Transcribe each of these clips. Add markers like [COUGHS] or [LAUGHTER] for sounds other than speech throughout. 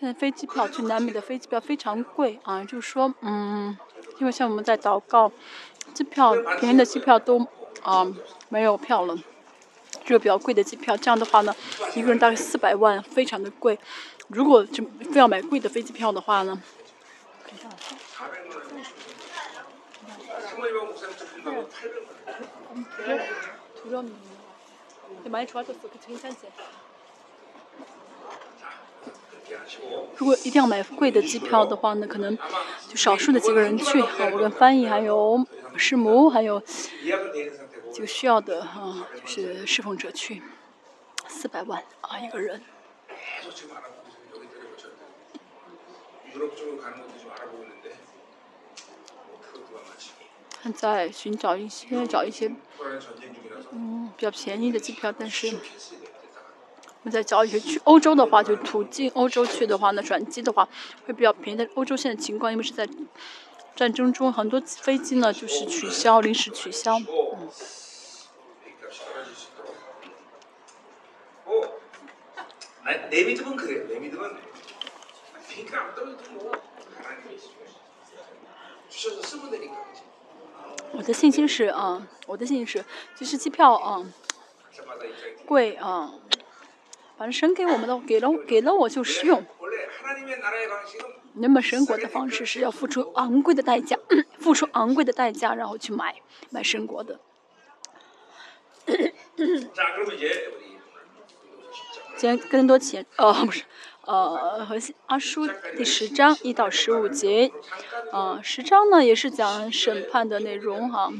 现在飞机票去南美的飞机票非常贵啊，就是说，嗯，因为像我们在祷告，机票便宜的机票都啊没有票了，只有比较贵的机票。这样的话呢，一个人大概四百万，非常的贵。如果就非要买贵的飞机票的话呢？[LAUGHS] 如果一定要买贵的机票的话呢，可能就少数的几个人去啊，我跟翻译还有师母还有就需要的啊，就是侍奉者去，四百万啊一个人。在寻找一些找一些嗯比较便宜的机票，但是我们在找一些去欧洲的话，就途径欧洲去的话呢，转机的话会比较便宜。但欧洲现在情况，因为是在战争中，很多飞机呢就是取消，临时取消。嗯。我的信心是啊，我的信心是，就是机票啊贵啊，反正神给我们的，给了给了我就使用。那么神国的方式是要付出昂贵的代价，[CLEARS THROAT] 付出昂贵的代价，然后去买买神国的。今天更多钱哦，不是。呃，和阿叔第十章一到十五节，呃，十章呢也是讲审判的内容哈。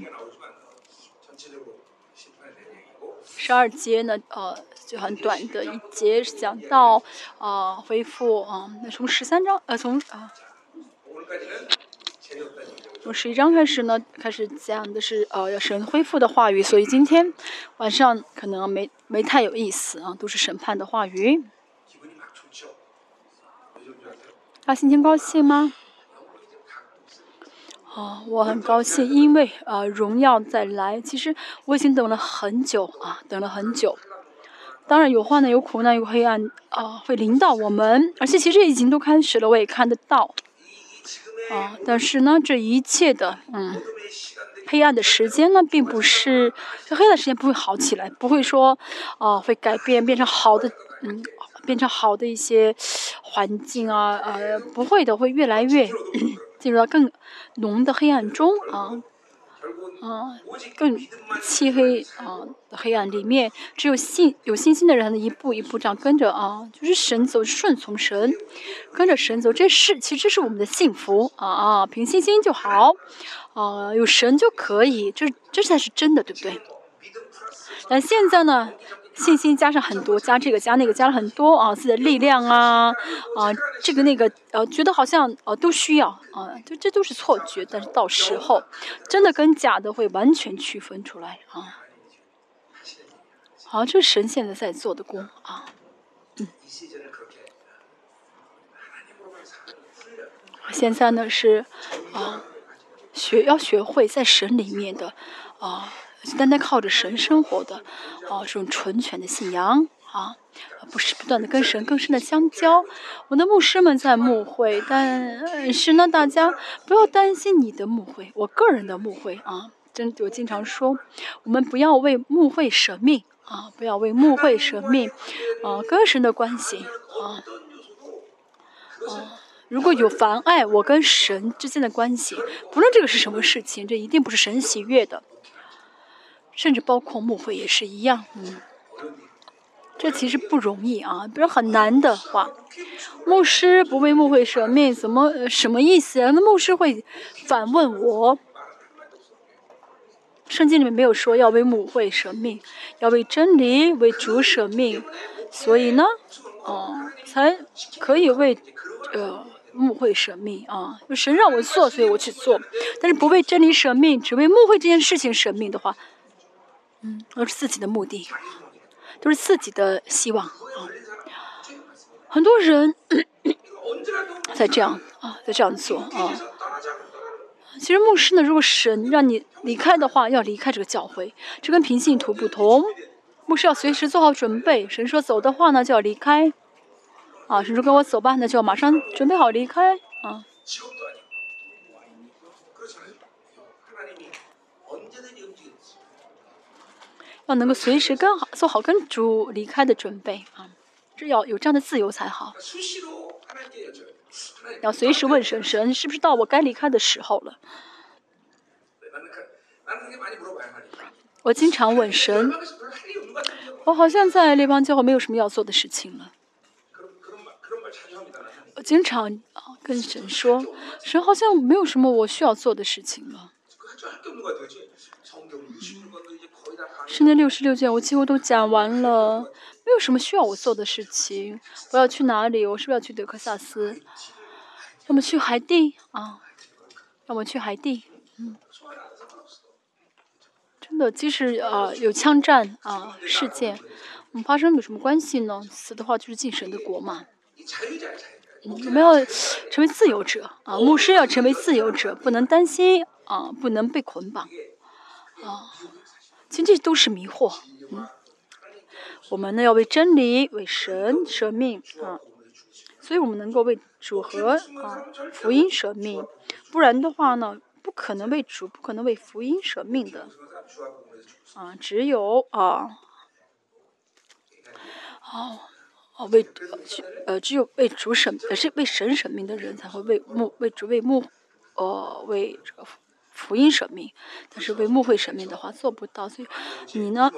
十二节呢，呃，就很短的一节讲到呃恢复啊。那从十三章呃从啊，从十一章开始呢，开始讲的是呃要神恢复的话语，所以今天晚上可能没没太有意思啊，都是审判的话语。他心情高兴吗？哦，我很高兴，因为呃，荣耀再来。其实我已经等了很久啊，等了很久。当然有患难、有苦难、有黑暗啊，会临到我们。而且其实已经都开始了，我也看得到。啊，但是呢，这一切的嗯，黑暗的时间呢，并不是这黑暗的时间不会好起来，不会说啊，会改变变成好的嗯。变成好的一些环境啊，呃，不会的，会越来越 [COUGHS] 进入到更浓的黑暗中啊，啊，更漆黑啊黑暗里面，只有信有信心的人，一步一步这样跟着啊，就是神走，顺从神，跟着神走，这是其实这是我们的幸福啊啊，凭信心就好啊，有神就可以，这这才是真的，对不对？但现在呢？信心加上很多，加这个加那个加了很多啊，自己的力量啊啊，这个那个呃，觉得好像呃都需要啊，就这都是错觉。但是到时候，真的跟假的会完全区分出来啊。好，这是神现在在做的工啊。嗯。现在呢是啊，学要学会在神里面的啊。单单靠着神生活的，哦，这种纯全的信仰啊，不是不断的跟神更深的相交。我的牧师们在牧会，但是呢，大家不要担心你的牧会，我个人的牧会啊，真我经常说，我们不要为牧会舍命啊，不要为牧会舍命啊，跟神的关系啊，啊，如果有妨碍我跟神之间的关系，不论这个是什么事情，这一定不是神喜悦的。甚至包括牧会也是一样，嗯，这其实不容易啊，比如很难的话，牧师不为牧会舍命，怎么什么意思啊？那牧师会反问我，圣经里面没有说要为牧会舍命，要为真理为主舍命，所以呢，哦，才可以为呃牧会舍命啊，神让我做，所以我去做，但是不为真理舍命，只为牧会这件事情舍命的话。嗯，都是自己的目的，都是自己的希望啊。很多人在这样啊，在这样做啊。其实牧师呢，如果神让你离开的话，要离开这个教会，这跟平信徒不同。牧师要随时做好准备，神说走的话呢，就要离开。啊，神说跟我走吧，那就要马上准备好离开啊。要能够随时跟好做好跟主离开的准备啊，这要有这样的自由才好。要随时问神，神是不是到我该离开的时候了？我经常问神，我好像在列邦教会没有什么要做的事情了。我经常啊跟神说，神好像没有什么我需要做的事情了。圣经六十六卷我几乎都讲完了，没有什么需要我做的事情。我要去哪里？我是不是要去德克萨斯？要么去海地啊？要么去海地？嗯，真的，即使啊有枪战啊事件，我们发生有什么关系呢？死的话就是进神的国嘛。我们要成为自由者啊！牧师要成为自由者，不能担心啊，不能被捆绑啊。其实这都是迷惑，嗯，我们呢要为真理、为神舍命啊，所以我们能够为主和啊福音舍命，不然的话呢，不可能为主，不可能为福音舍命的，啊，只有啊，哦，哦为呃只有为主舍，呃是为神舍命的人才会为牧为主为牧，呃为这个。福音舍命，但是为牧会舍命的话做不到，所以你呢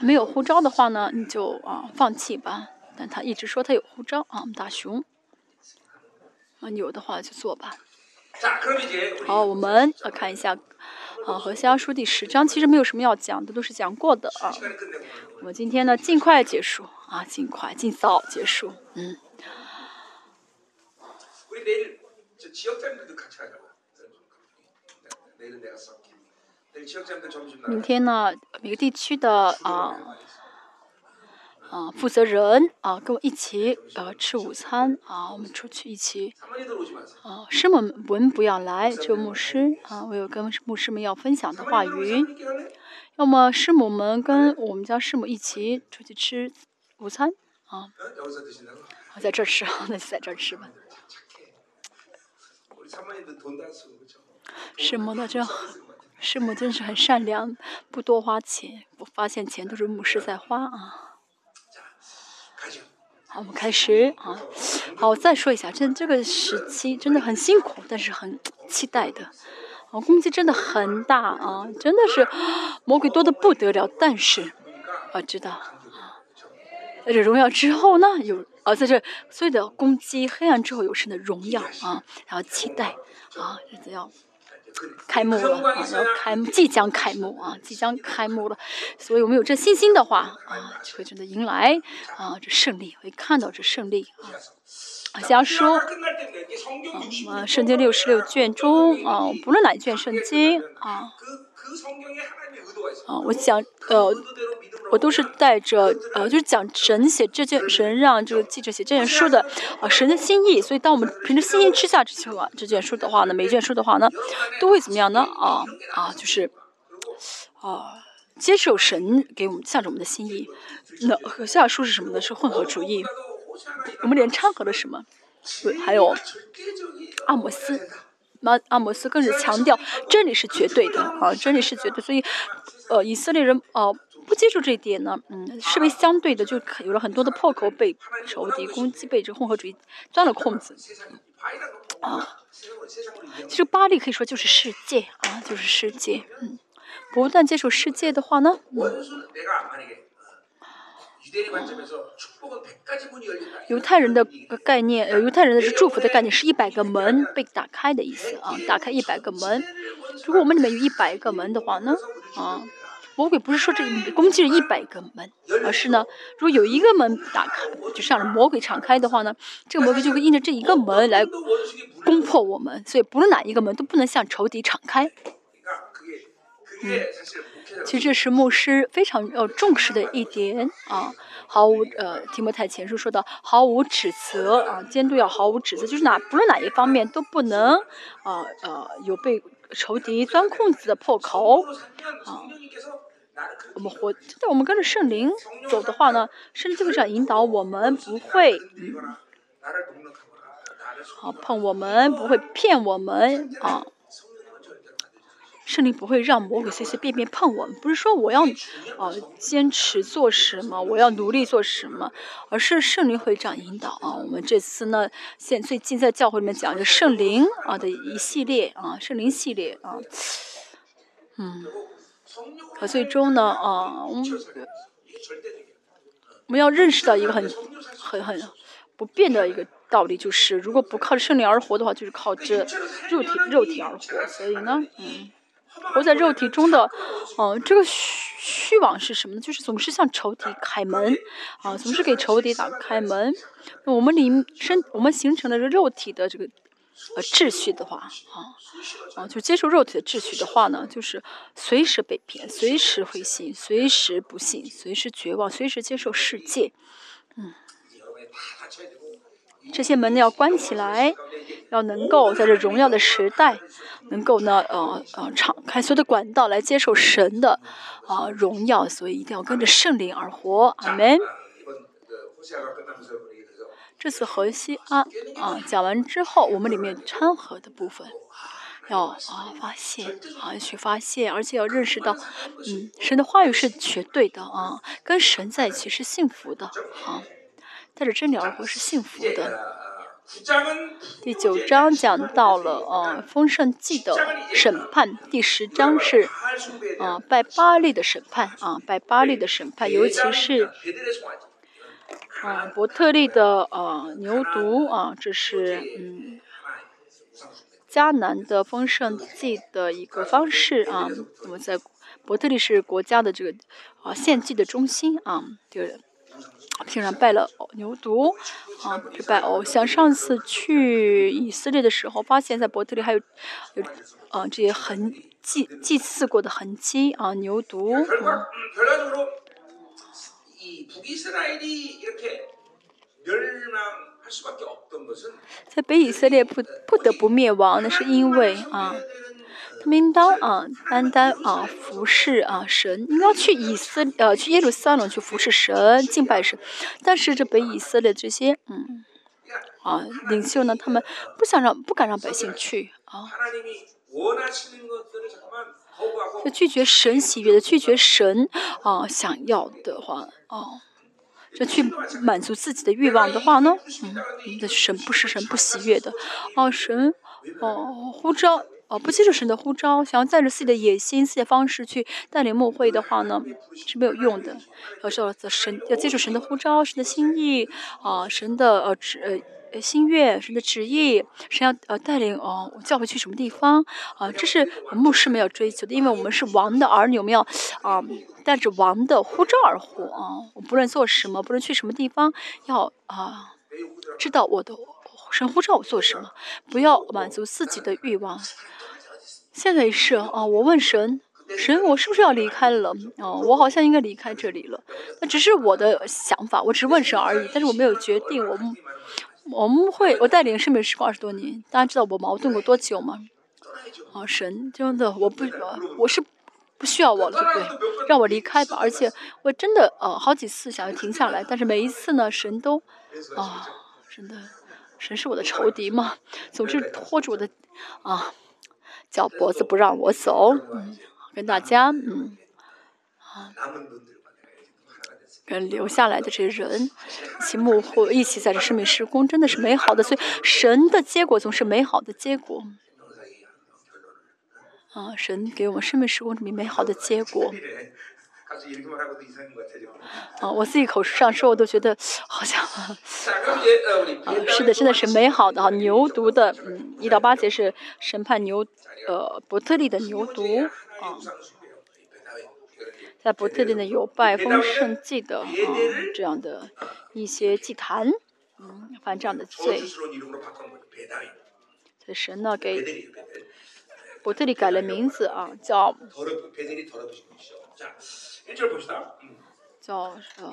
没有护照的话呢，你就啊放弃吧。但他一直说他有护照啊，大熊啊，有的话就做吧。好，我们来看一下啊，和西阿书第十章，其实没有什么要讲的，都是讲过的啊。我们今天呢尽快结束啊，尽快尽早结束，嗯。明天呢，每个地区的啊啊负责人啊，跟我一起呃吃午餐啊，我们出去一起。啊，师母们不要来，只有牧师啊，我有跟牧师们要分享的话语。要么师母们跟我们家师母一起出去吃午餐啊，我在这吃，那 [LAUGHS] 就在这吃吧。师母的这，师母真是很善良，不多花钱。我发现钱都是牧师在花啊。好，我们开始啊。好，我再说一下，这这个时期真的很辛苦，但是很期待的。啊，攻击真的很大啊，真的是魔鬼多的不得了。但是我知道，在这荣耀之后呢，有啊，在这所有的攻击黑暗之后有神的荣耀啊，然后期待啊，日子要。开幕了啊！要开幕，即将开幕啊！即将开幕了，所以我们有这信心的话啊，就会真的迎来啊这胜利，会看到这胜利啊。瞎说啊！圣经六十六卷中啊，不论哪一卷圣经啊。啊，我讲呃，我都是带着呃，就是讲神写这件神让这个记者写这件书的啊，神的心意。所以，当我们凭着心意吃下这些啊这卷书的话呢，每一卷书的话呢，都会怎么样呢？啊啊，就是啊，接受神给我们向着我们的心意。那和下书是什么呢？是混合主义。我们连掺和了什么？对，还有阿摩斯。那阿摩斯更是强调真理是绝对的啊，真理是绝对，所以，呃，以色列人哦不接受这一点呢，嗯，视为相对的，就有了很多的破口被仇敌攻击，被这混合主义钻了空子啊。其实巴黎可以说就是世界啊，就是世界，嗯，不断接受世界的话呢，嗯。犹太人的概念，呃，犹太人的是祝福的概念，是一百个门被打开的意思啊，打开一百个门。如果我们里面有一百个门的话呢，啊，魔鬼不是说这攻击了一百个门，而是呢，如果有一个门打开，就让魔鬼敞开的话呢，这个魔鬼就会印着这一个门来攻破我们，所以不论哪一个门都不能向仇敌敞开。嗯。其实这是牧师非常要重视的一点啊，毫无呃提摩太前书说的毫无指责啊，监督要毫无指责，就是哪不论哪一方面都不能啊呃有被仇敌钻空子的破口啊我们活，在我们跟着圣灵走的话呢，圣灵就会这样引导我们，不会啊碰我们，不会骗我们啊。圣灵不会让魔鬼随随便便碰我们，不是说我要啊坚持做什么，我要努力做什么，而是圣灵会这样引导啊。我们这次呢，现最近在教会里面讲的圣灵啊的一系列啊，圣灵系列啊，嗯，可最终呢啊，我们我们要认识到一个很很很不变的一个道理，就是如果不靠圣灵而活的话，就是靠着肉体肉体而活。所以呢，嗯。活在肉体中的，嗯，这个虚虚妄是什么呢？就是总是向仇敌开门，啊，总是给仇敌打开门。那我们里身，我们形成了这肉体的这个呃秩序的话，啊，啊，就接受肉体的秩序的话呢，就是随时被骗，随时灰心，随时不信，随时绝望，随时接受世界，嗯。这些门呢要关起来，要能够在这荣耀的时代，能够呢呃呃敞开所有的管道来接受神的啊荣耀，所以一定要跟着圣灵而活，阿门。这次河西啊啊讲完之后，我们里面掺和的部分要啊发现啊去发现，而且要认识到，嗯，神的话语是绝对的啊，跟神在一起是幸福的啊。带着真理而活是幸福的。第九章讲到了呃丰盛祭的审判，第十章是啊拜巴利的审判啊拜巴利的审判，尤其是啊伯特利的呃牛犊啊，这是嗯迦南的丰盛祭的一个方式啊。那么在伯特利是国家的这个啊献祭的中心啊，这个。平常拜了牛犊，啊，拜偶像。上次去以色列的时候，发现在伯特利还有有，啊，这些痕祭祭祀过的痕迹啊，牛犊。在北以色列不不得不灭亡，那是因为啊。他们应当啊，单单啊服侍啊神，应该去以色呃去耶路撒冷去服侍神敬拜神，但是这北以色列这些嗯啊领袖呢，他们不想让不敢让百姓去啊，就拒绝神喜悦的，拒绝神啊想要的话啊，就去满足自己的欲望的话呢，嗯，的神不是神不喜悦的啊，神哦呼召。哦，不接受神的呼召，想要带着自己的野心、自己的方式去带领牧会的话呢，是没有用的。要说神要接受神的呼召、神的心意啊，神的呃旨呃心愿、神的旨意，神要呃带领哦教会去什么地方啊？这是牧师们要追求的，因为我们是王的儿女，我们要啊带着王的呼召而活啊。我不论做什么，不论去什么地方，要啊知道我的神呼召我做什么，不要满足自己的欲望。现在也是啊，我问神，神，我是不是要离开了？哦，我好像应该离开这里了。那只是我的想法，我只是问神而已，但是我没有决定。我们我们会，我带领圣美时光二十多年，大家知道我矛盾过多久吗？啊，神真的，我不，我是不需要我了，对不对？让我离开吧。而且我真的呃好几次想要停下来，但是每一次呢，神都啊，真的，神是我的仇敌嘛，总是拖着我的啊。脚脖子不让我走，嗯，跟大家，嗯，啊，跟留下来的这些人一起幕后一起在这生命施工，真的是美好的。所以神的结果总是美好的结果，啊，神给我们生命施工这么美好的结果。[LAUGHS] 啊，我自己口述上说，我都觉得好像，[LAUGHS] 啊，是的，真的是美好的哈。牛犊的，嗯，一到八节是审判牛，呃，伯特利的牛犊啊，在伯特利呢有拜丰盛祭的啊这样的一些祭坛，嗯，犯这样的罪，这神呢给伯特利改了名字啊，叫。叫呃，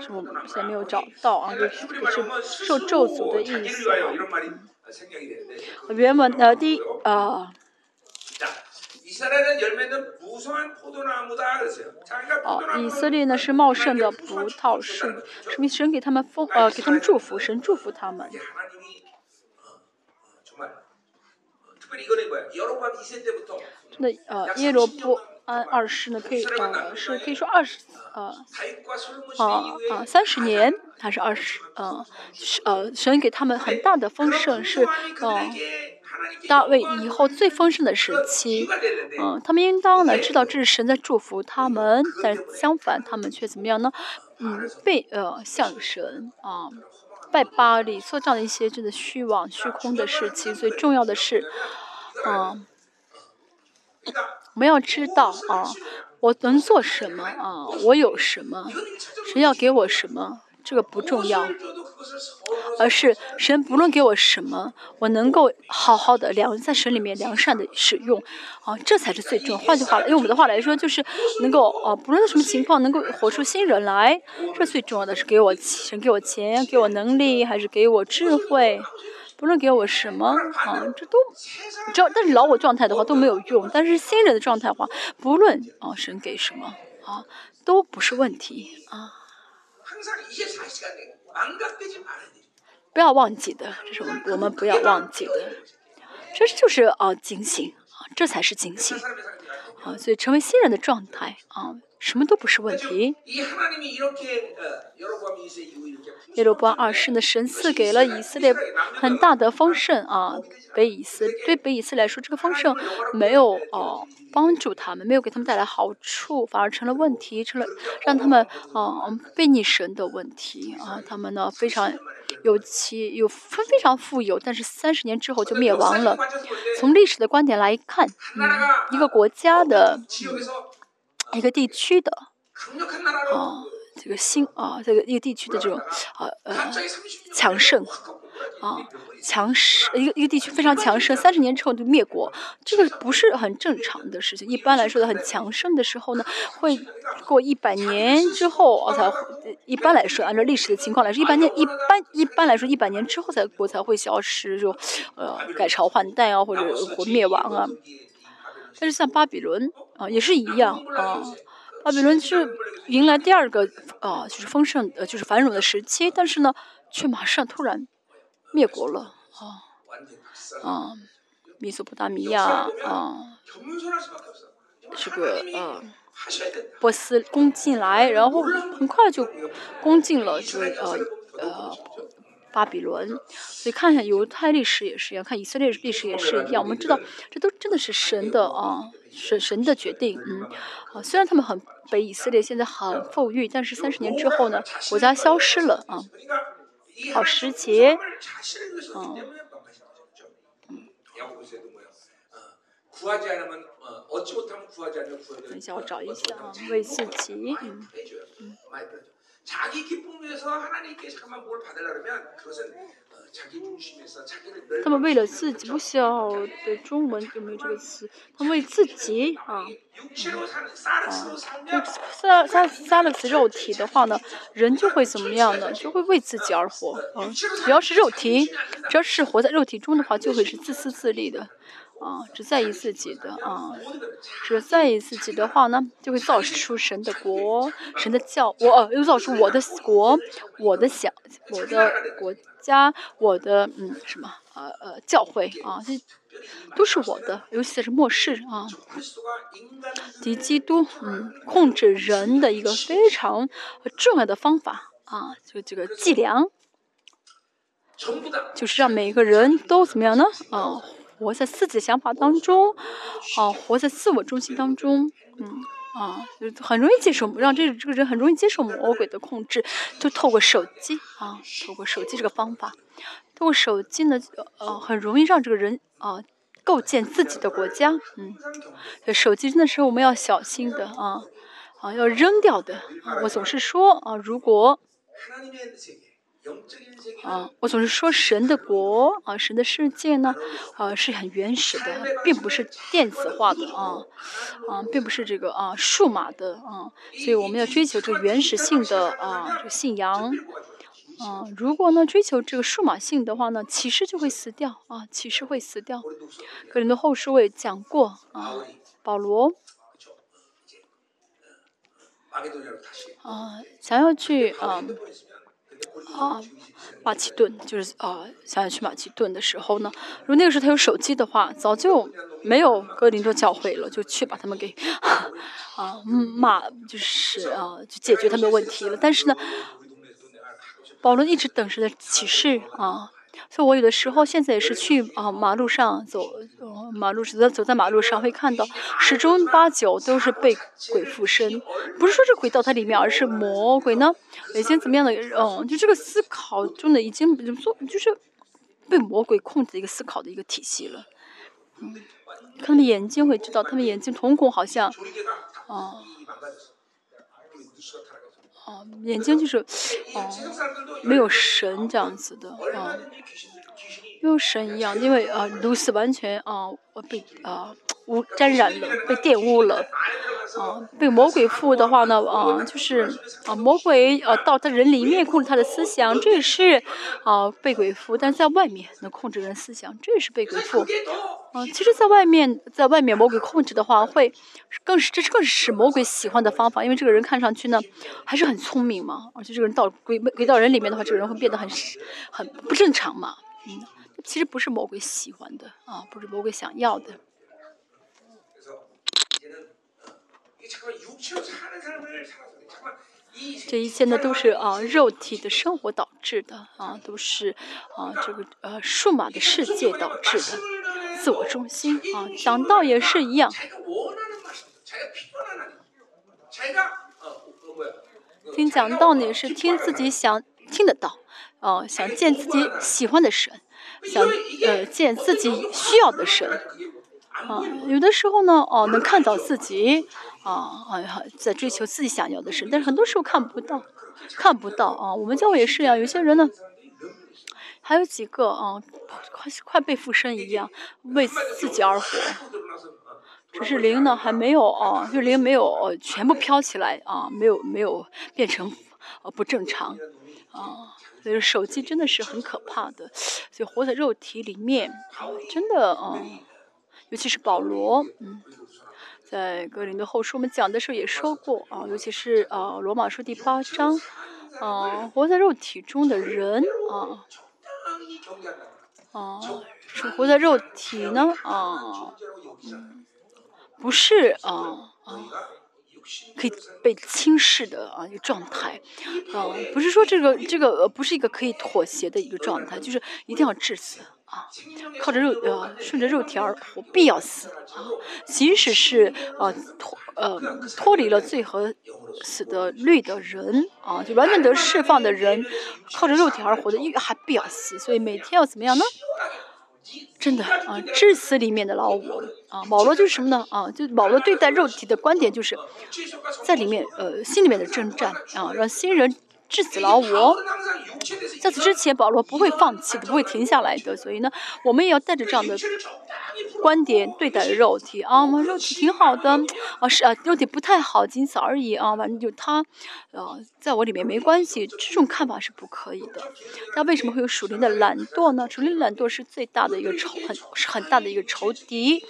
什么？现在没有找到啊，就是就是受咒诅的意思啊。原文呃第呃，哦，以色列呢是茂盛的葡萄树，说明神给他们丰呃给他们祝福，神祝福他们。真的呃耶罗波安二世呢可以呃是可以说二十呃啊啊三十年还是二十呃是呃神给他们很大的丰盛是呃。大卫以后最丰盛的时期，嗯，他们应当呢知道这是神在祝福他们，但相反，他们却怎么样呢？嗯，被呃向神啊拜巴利做这样的一些真的虚妄虚空的事情。最重要的是，啊，我们要知道啊，我能做什么啊？我有什么？神要给我什么？这个不重要。而是神不论给我什么，我能够好好的良在神里面良善的使用，啊，这才是最重要。换句话来，用我们的话来说，就是能够啊，不论什么情况，能够活出新人来，这最重要的是给我神给我钱，给我能力，还是给我智慧，不论给我什么啊，这都，只要但是老我状态的话都没有用。但是新人的状态话，不论啊神给什么啊，都不是问题啊。不要忘记的，这是我们我们不要忘记的，这就是啊警醒啊，这才是警醒啊，所以成为新人的状态啊，什么都不是问题。耶罗波二世的神赐给了以色列很大的丰盛啊，北以色对北以色列来说，这个丰盛没有哦帮助他们，没有给他们带来好处，反而成了问题，成了让他们啊背逆神的问题啊，他们呢非常。有其有非非常富有，但是三十年之后就灭亡了。从历史的观点来看，嗯，一个国家的，一个地区的，啊，这个新啊，这个一个地区的这种啊呃强盛。啊，强势一个一个地区非常强盛，三十年之后就灭国，这个不是很正常的事情。一般来说的很强盛的时候呢，会过一百年之后啊才，一般来说按照历史的情况来说，一百年一般一般来说一百年之后才国才会消失，就呃改朝换代啊，或者国灭亡啊。但是像巴比伦啊也是一样啊，巴比伦是迎来第二个啊就是丰盛呃就是繁荣的时期，但是呢却马上突然。灭国了啊啊！米索不达米亚啊，这个呃，波斯攻进来，然后很快就攻进了这个呃呃巴比伦。所以看一下犹太历史也是一样，看以色列历史也是一样。我们知道这都真的是神的啊，神神的决定。嗯啊，虽然他们很被以色列现在很富裕，但是三十年之后呢，国家消失了啊。好时节，嗯，等一下，我找一下啊，为自己，嗯，嗯。他们为了自己，不晓得中文有没有这个词。他们为自己啊，啊，杀杀杀了死肉体的话呢，人就会怎么样呢？就会为自己而活啊。只要是肉体，只要是活在肉体中的话，就会是自私自利的。啊，只在意自己的啊，只在意自己的话呢，就会造出神的国、神的教，我又造出我的国、我的想、我的国家、我的嗯什么呃呃教会啊，这都是我的，尤其是末世啊，敌基督嗯控制人的一个非常重要的方法啊，就这个伎俩，就是让每个人都怎么样呢啊？活在自己的想法当中，啊，活在自我中心当中，嗯，啊，就很容易接受，让这这个人很容易接受魔鬼的控制，就透过手机啊，透过手机这个方法，透过手机呢，呃，很容易让这个人啊构建自己的国家，嗯，手机真的是我们要小心的啊，啊，要扔掉的啊，我总是说啊，如果。啊，我总是说神的国啊，神的世界呢，啊是很原始的，并不是电子化的啊，啊，并不是这个啊数码的啊，所以我们要追求这个原始性的啊这个信仰，啊，如果呢追求这个数码性的话呢，启示就会死掉啊，启示会死掉。格林的后书我也讲过啊。保罗啊，想要去啊啊马其顿，就是啊想要去马其顿的时候呢，如果那个时候他有手机的话，早就没有哥林多教会了，就去把他们给啊骂，就是啊就解决他们的问题了。但是呢，保罗一直等着的启示啊。所以我有的时候现在也是去啊马路上走，马路走在走在马路上会看到十中八九都是被鬼附身，不是说这鬼到他里面，而是魔鬼呢，以前怎么样的嗯，就这个思考中的已经怎么说，就是被魔鬼控制的一个思考的一个体系了，嗯，他们眼睛会知道，他们眼睛瞳孔好像，哦，眼睛就是，哦，没有神这样子的，啊，没有神一样，因为啊，露丝完全啊被啊污沾染了，被玷污了，啊，被魔鬼附的话呢，啊，就是啊魔鬼啊到他人里面控制他的思想，这也是啊被鬼附，但在外面能控制人思想，这也是被鬼附。嗯，其实，在外面，在外面魔鬼控制的话，会更是这是更是魔鬼喜欢的方法，因为这个人看上去呢还是很聪明嘛，而且这个人到鬼鬼到人里面的话，这个人会变得很很不正常嘛，嗯，其实不是魔鬼喜欢的啊，不是魔鬼想要的。这一切呢，都是啊肉体的生活导致的啊，都是啊这个呃数码的世界导致的自我中心啊。讲道也是一样，听讲道呢也是听自己想听得到，啊想见自己喜欢的神，想呃见自己需要的神。啊，有的时候呢，哦，能看到自己，啊，哎呀，在追求自己想要的事，但是很多时候看不到，看不到啊。我们教会也是呀，有些人呢，还有几个啊，快快被附身一样，为自己而活，只是灵呢还没有啊，就灵没有全部飘起来啊，没有没有变成呃不正常啊。所以手机真的是很可怕的，所以活在肉体里面，真的啊。尤其是保罗，嗯，在格林的后书我们讲的时候也说过啊，尤其是啊罗马书第八章，啊活在肉体中的人啊，啊是活在肉体呢啊，不是啊啊可以被轻视的啊一个状态，啊不是说这个这个不是一个可以妥协的一个状态，就是一定要致死。啊，靠着肉呃，顺着肉体而活，必要死啊！即使是呃脱呃脱离了罪和死的律的人啊，就完全得释放的人，靠着肉体而活的，还必要死，所以每天要怎么样呢？真的啊，致死里面的老我啊，保罗就是什么呢？啊，就保罗对待肉体的观点，就是在里面呃心里面的征战啊，让新人。致死老我，在此之前，保罗不会放弃的，不会停下来的。所以呢，我们也要带着这样的观点对待肉体啊，我们肉体挺好的啊，是啊，肉体不太好，仅此而已啊。反正就他，呃，在我里面没关系，这种看法是不可以的。那为什么会有属灵的懒惰呢？属灵懒惰是最大的一个仇，很是很大的一个仇敌。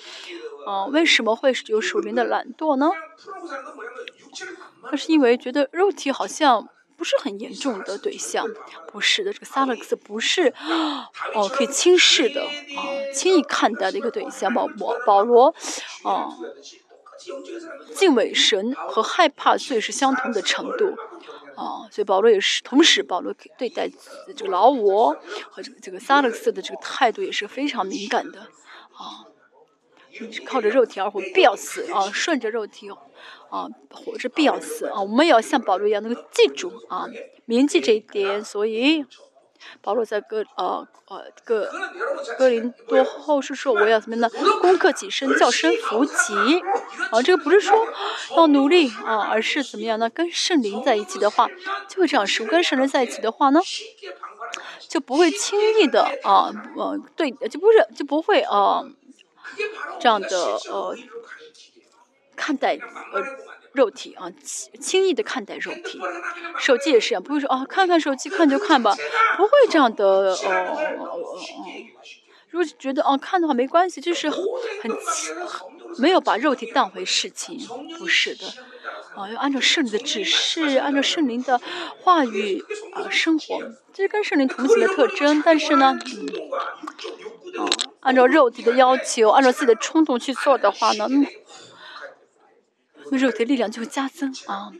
啊，为什么会有属灵的懒惰呢？那是因为觉得肉体好像。不是很严重的对象，不是的，这个萨勒克斯不是哦可以轻视的啊，轻易看待的一个对象。保罗，保罗，啊，敬畏神和害怕罪是相同的程度啊，所以保罗也是，同时保罗对待这个老我和这个这个萨勒克斯的这个态度也是非常敏感的啊。靠着肉体而活，必要死啊！顺着肉体啊，活着必要死啊！我们也要像保罗一样，能够记住啊，铭记这一点。所以，保罗在哥呃呃哥哥林多后是说，我要怎么呢？攻克己身，叫声福己啊！这个不是说要努力啊，而是怎么样呢？跟圣灵在一起的话，就会这样说。跟圣灵在一起的话呢，就不会轻易的啊呃对，就不是就不会啊。这样的呃看待呃肉体啊，轻易的看待肉体，手机也是一样，不会说啊看看手机看就看吧，不会这样的哦哦哦。如果觉得哦看的话没关系，就是很没有把肉体当回事情，不是的，啊，要按照圣灵的指示，按照圣灵的话语啊生活，这是跟圣灵同行的特征。但是呢，嗯，啊，按照肉体的要求，按照自己的冲动去做的话呢，那肉体的力量就会加增啊。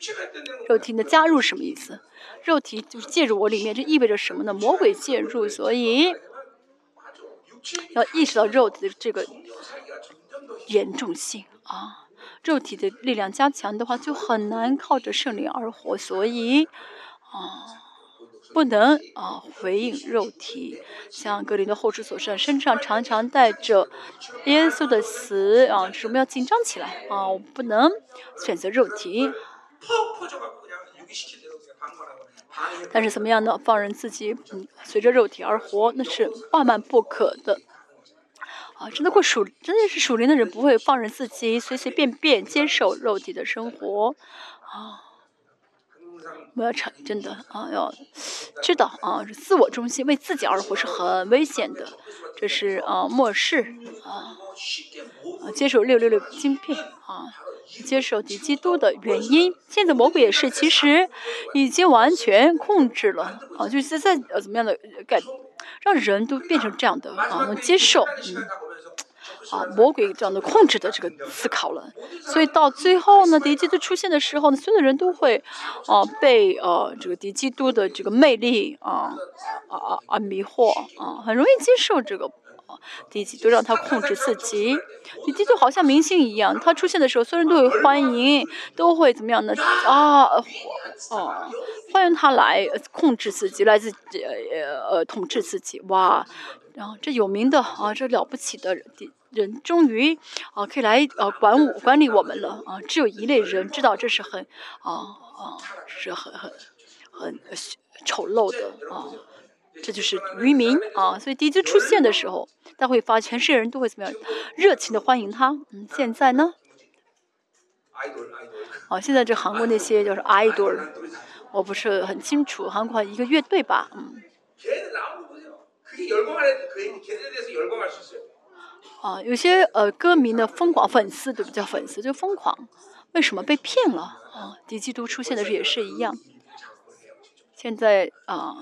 肉体的加入什么意思？肉体就是介入我里面，这意味着什么呢？魔鬼介入，所以要意识到肉体的这个。严重性啊，肉体的力量加强的话，就很难靠着圣灵而活，所以啊，不能啊回应肉体。像格林的后书所说，身上常常带着耶稣的死啊，是我们要紧张起来啊，我不能选择肉体。但是怎么样呢？放任自己嗯随着肉体而活，那是万万不可的。啊，真的过属，真的是属灵的人不会放任自己随随便便接受肉体的生活，啊，我要承真的啊，要知道啊，自我中心为自己而活是很危险的，这是啊末世啊，接受六六六晶片啊，接受敌基督的原因，现在魔鬼也是其实已经完全控制了啊，就是在呃怎么样的改，让人都变成这样的啊，能接受嗯。啊，魔鬼这样的控制的这个思考了，所以到最后呢，敌基督出现的时候呢，所有的人都会，啊，被呃这个敌基督的这个魅力啊啊啊啊迷惑啊，很容易接受这个敌基督让他控制自己，敌基督好像明星一样，他出现的时候，所有人都会欢迎，都会怎么样呢？啊，哦，欢迎他来控制自己，来自呃呃统治自己，哇，然后这有名的啊，这了不起的敌。人终于啊，可以来啊管我管理我们了啊！只有一类人知道这是很啊啊是很很很丑陋的啊，这就是渔民啊！所以第一次出现的时候，他会发全世界人都会怎么样热情的欢迎他。嗯，现在呢？啊，现在这韩国那些就是 idol，我不是很清楚，韩国一个乐队吧？嗯。啊，有些呃歌迷的疯狂粉丝，对不叫粉丝，就疯狂。为什么被骗了？啊，敌基督出现的时候也是一样。现在啊，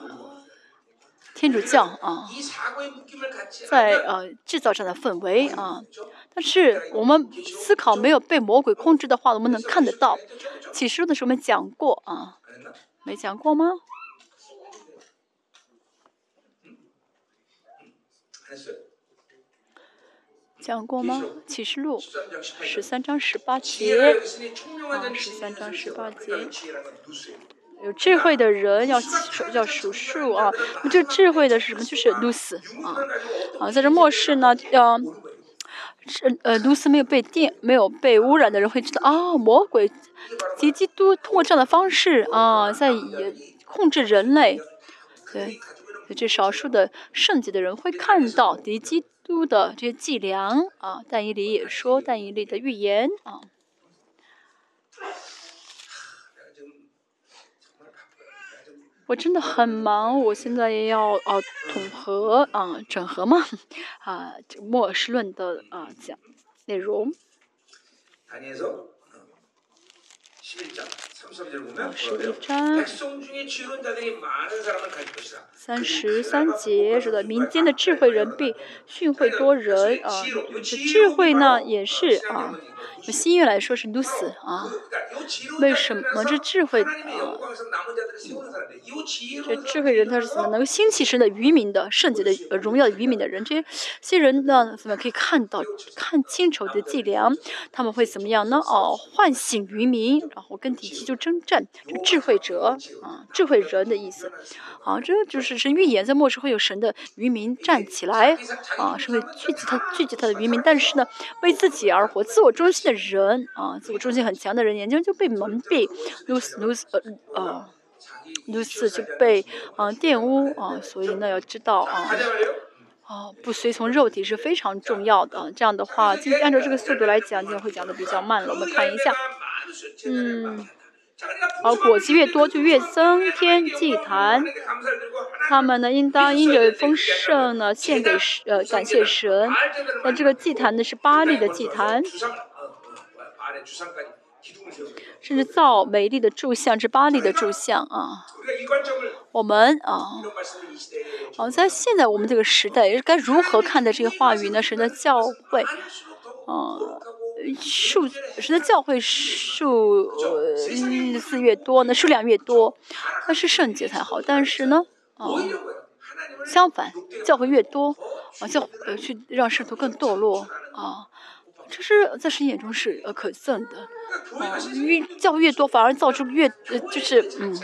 天主教啊，在呃制造这样的氛围啊。但是我们思考没有被魔鬼控制的话，我们能看得到。启示录的时候我们讲过啊，没讲过吗？讲过吗？启示录十三章十八节啊，十三章十八节，有智慧的人要要数数啊。那这智慧的是什么？就是露丝啊啊，在这末世呢，要是呃露丝没有被电、没有被污染的人会知道啊，魔鬼及基督通过这样的方式啊，在控制人类。对，这少数的圣洁的人会看到敌基。都的这些伎俩啊，但以理也说，但以理的预言啊，我真的很忙，我现在要啊统合啊整合嘛啊末世论的啊讲内容。十一章，三十三节说的民间的智慧人必训会多人啊，这智慧呢也是啊，用新月来说是 lose 啊，为什么这智慧啊？这智慧人他是怎么能够兴起神的愚民的圣洁的荣耀愚民的人？这些人呢怎么可以看到看清楚的伎俩？他们会怎么样呢？哦，唤醒愚民。然后跟敌基就征战，这智慧者啊，智慧人的意思，啊，这就是神预言在末世会有神的渔民站起来，啊，是会聚集他聚集他的渔民，但是呢，为自己而活、自我中的人啊，自我中心很强的人，眼睛就被蒙蔽，lose lose 呃呃，lose 就被啊玷污啊，所以呢要知道啊，啊不随从肉体是非常重要的，这样的话，今天按照这个速度来讲，今天会讲的比较慢了，我们看一下。嗯，好，果子越多就越增添祭坛，他们呢，应当因着丰盛呢，献给呃感谢神。那这个祭坛呢，是巴利的祭坛，甚至造美丽的柱像，是巴黎的柱像啊。我们啊，啊，在现在我们这个时代，该如何看待这些话语呢？神的教会，啊，数神的教会数字越多，那数量越多，那是圣洁才好。但是呢，啊，相反，教会越多，啊，教呃去让圣徒更堕落啊，这是在神眼中是呃可憎的。啊，越教会越多，反而造出越呃就是嗯。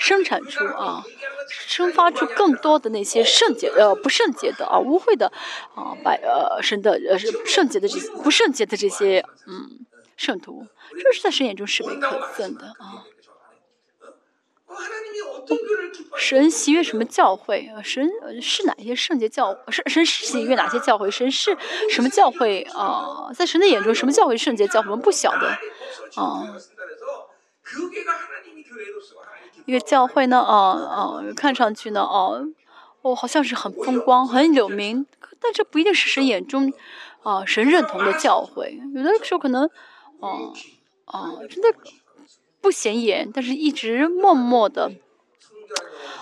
生产出啊，生发出更多的那些圣洁呃不圣洁的啊污秽的啊百呃神的呃圣洁的这些不圣洁的这些嗯圣徒，这是在神眼中是被可憎的啊。神喜悦什么教会啊？神是哪些圣洁教？神神喜悦哪些教会？神是什么教会啊？在神的眼中，什么教会圣洁教会？我们不晓得啊。一个教会呢，啊啊，看上去呢，哦，哦，好像是很风光、很有名，但这不一定是神眼中，啊，神认同的教会。有的时候可能，啊啊，真的不显眼，但是一直默默的，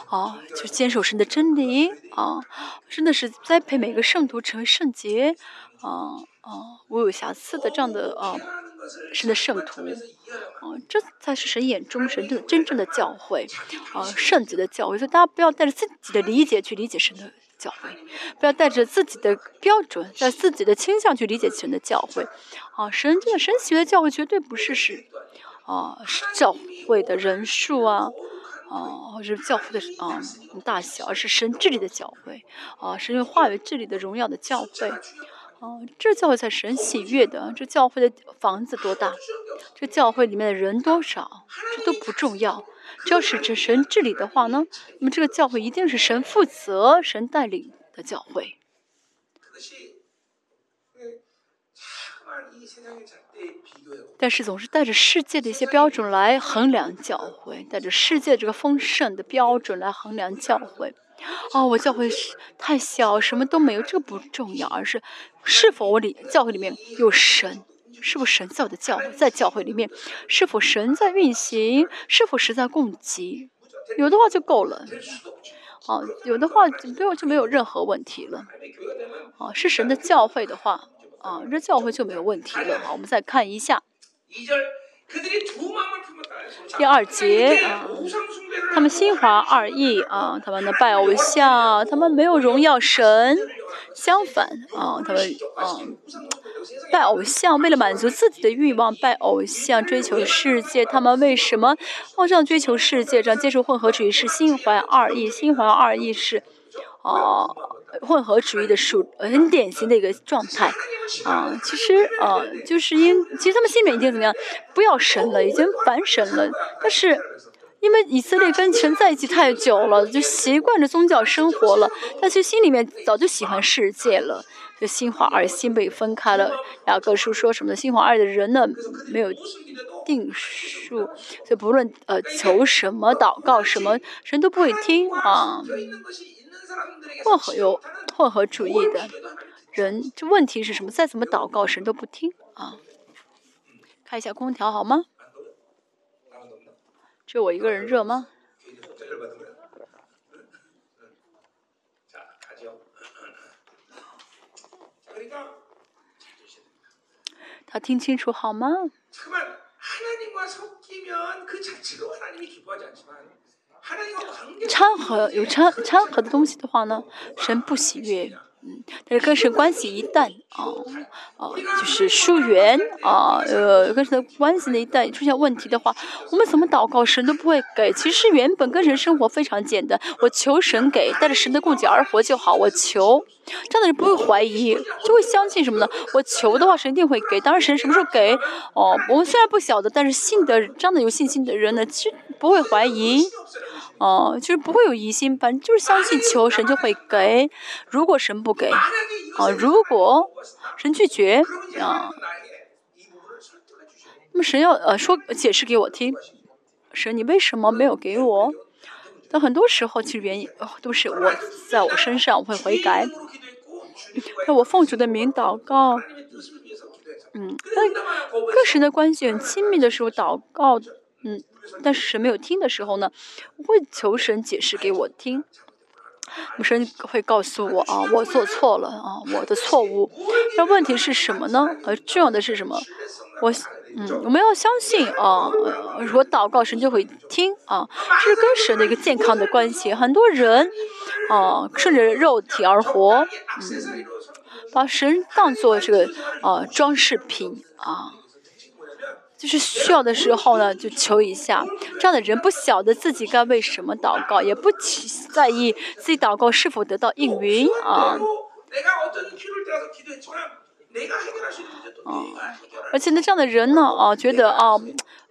啊，就坚守神的真理，啊，真的是栽培每个圣徒成为圣洁，啊啊，无有瑕疵的这样的啊。神的圣徒，啊，这才是神眼中神的真正的教会，啊，圣洁的教会。所以大家不要带着自己的理解去理解神的教会，不要带着自己的标准、带自己的倾向去理解神的教会。啊，神真的神喜的教会绝对不是是，啊，是教会的人数啊，啊，或者教会的啊大小，而是神治理的教会，啊，是用话语治理的荣耀的教会。啊，这教会才神喜悦的。这教会的房子多大？这教会里面的人多少？这都不重要。只要是这神治理的话呢，那么这个教会一定是神负责、神带领的教会。但是总是带着世界的一些标准来衡量教会，带着世界这个丰盛的标准来衡量教会。哦，我教会是太小，什么都没有，这个不重要，而是是否我里教会里面有神，是否神在我的教在教会里面，是否神在运行，是否神在供给，有的话就够了。哦，有的话就没有任何问题了。哦，是神的教会的话，啊，这教会就没有问题了。好，我们再看一下。第二节啊，他们心怀二意啊，他们的拜偶像，他们没有荣耀神，相反啊，他们啊拜偶像，为了满足自己的欲望，拜偶像，追求世界，他们为什么好像追求世界，这样接受混合主义是心怀二意，心怀二意是啊。混合主义的属很典型的一个状态啊，其实啊，就是因其实他们心里面已经怎么样，不要神了，已经反神了。但是因为以色列跟神在一起太久了，就习惯着宗教生活了，但其实心里面早就喜欢世界了，就心怀二心被分开了。雅各书说什么呢？心怀二的人呢，没有定数，所以不论呃求什么、祷告什么，神都不会听啊。混合有混合主义的人，这问题是什么？再怎么祷告，神都不听啊！开一下空调好吗？就我一个人热吗？他听清楚好吗？掺和有掺掺和的东西的话呢，神不喜悦。但是跟神关系一旦啊啊，就是疏远啊，呃，跟神的关系呢一旦出现问题的话，我们怎么祷告神都不会给。其实原本跟神生活非常简单，我求神给，带着神的供给而活就好。我求，这样的人不会怀疑，就会相信什么呢？我求的话，神一定会给。当然，神什么时候给？哦，我们虽然不晓得，但是信的这样的有信心的人呢，其实不会怀疑。哦，就是不会有疑心，反正就是相信求神就会给。如果神不给，啊，如果神拒绝，啊，那么神要呃说解释给我听，神你为什么没有给我？但很多时候其实原因都是我在我身上我会悔改。那我奉主的名祷告，嗯，跟跟神的关系很亲密的时候祷告，嗯，但是神没有听的时候呢，我会求神解释给我听。神会告诉我啊，我做错了啊，我的错误。那问题是什么呢？呃，重要的是什么？我嗯，我们要相信啊，如果祷告神就会听啊，这是跟神的一个健康的关系。很多人啊，顺着肉体而活，嗯，把神当做这个啊装饰品啊。就是需要的时候呢，就求一下。这样的人不晓得自己该为什么祷告，也不在意自己祷告是否得到应允啊。啊，而且呢，这样的人呢，啊，觉得啊，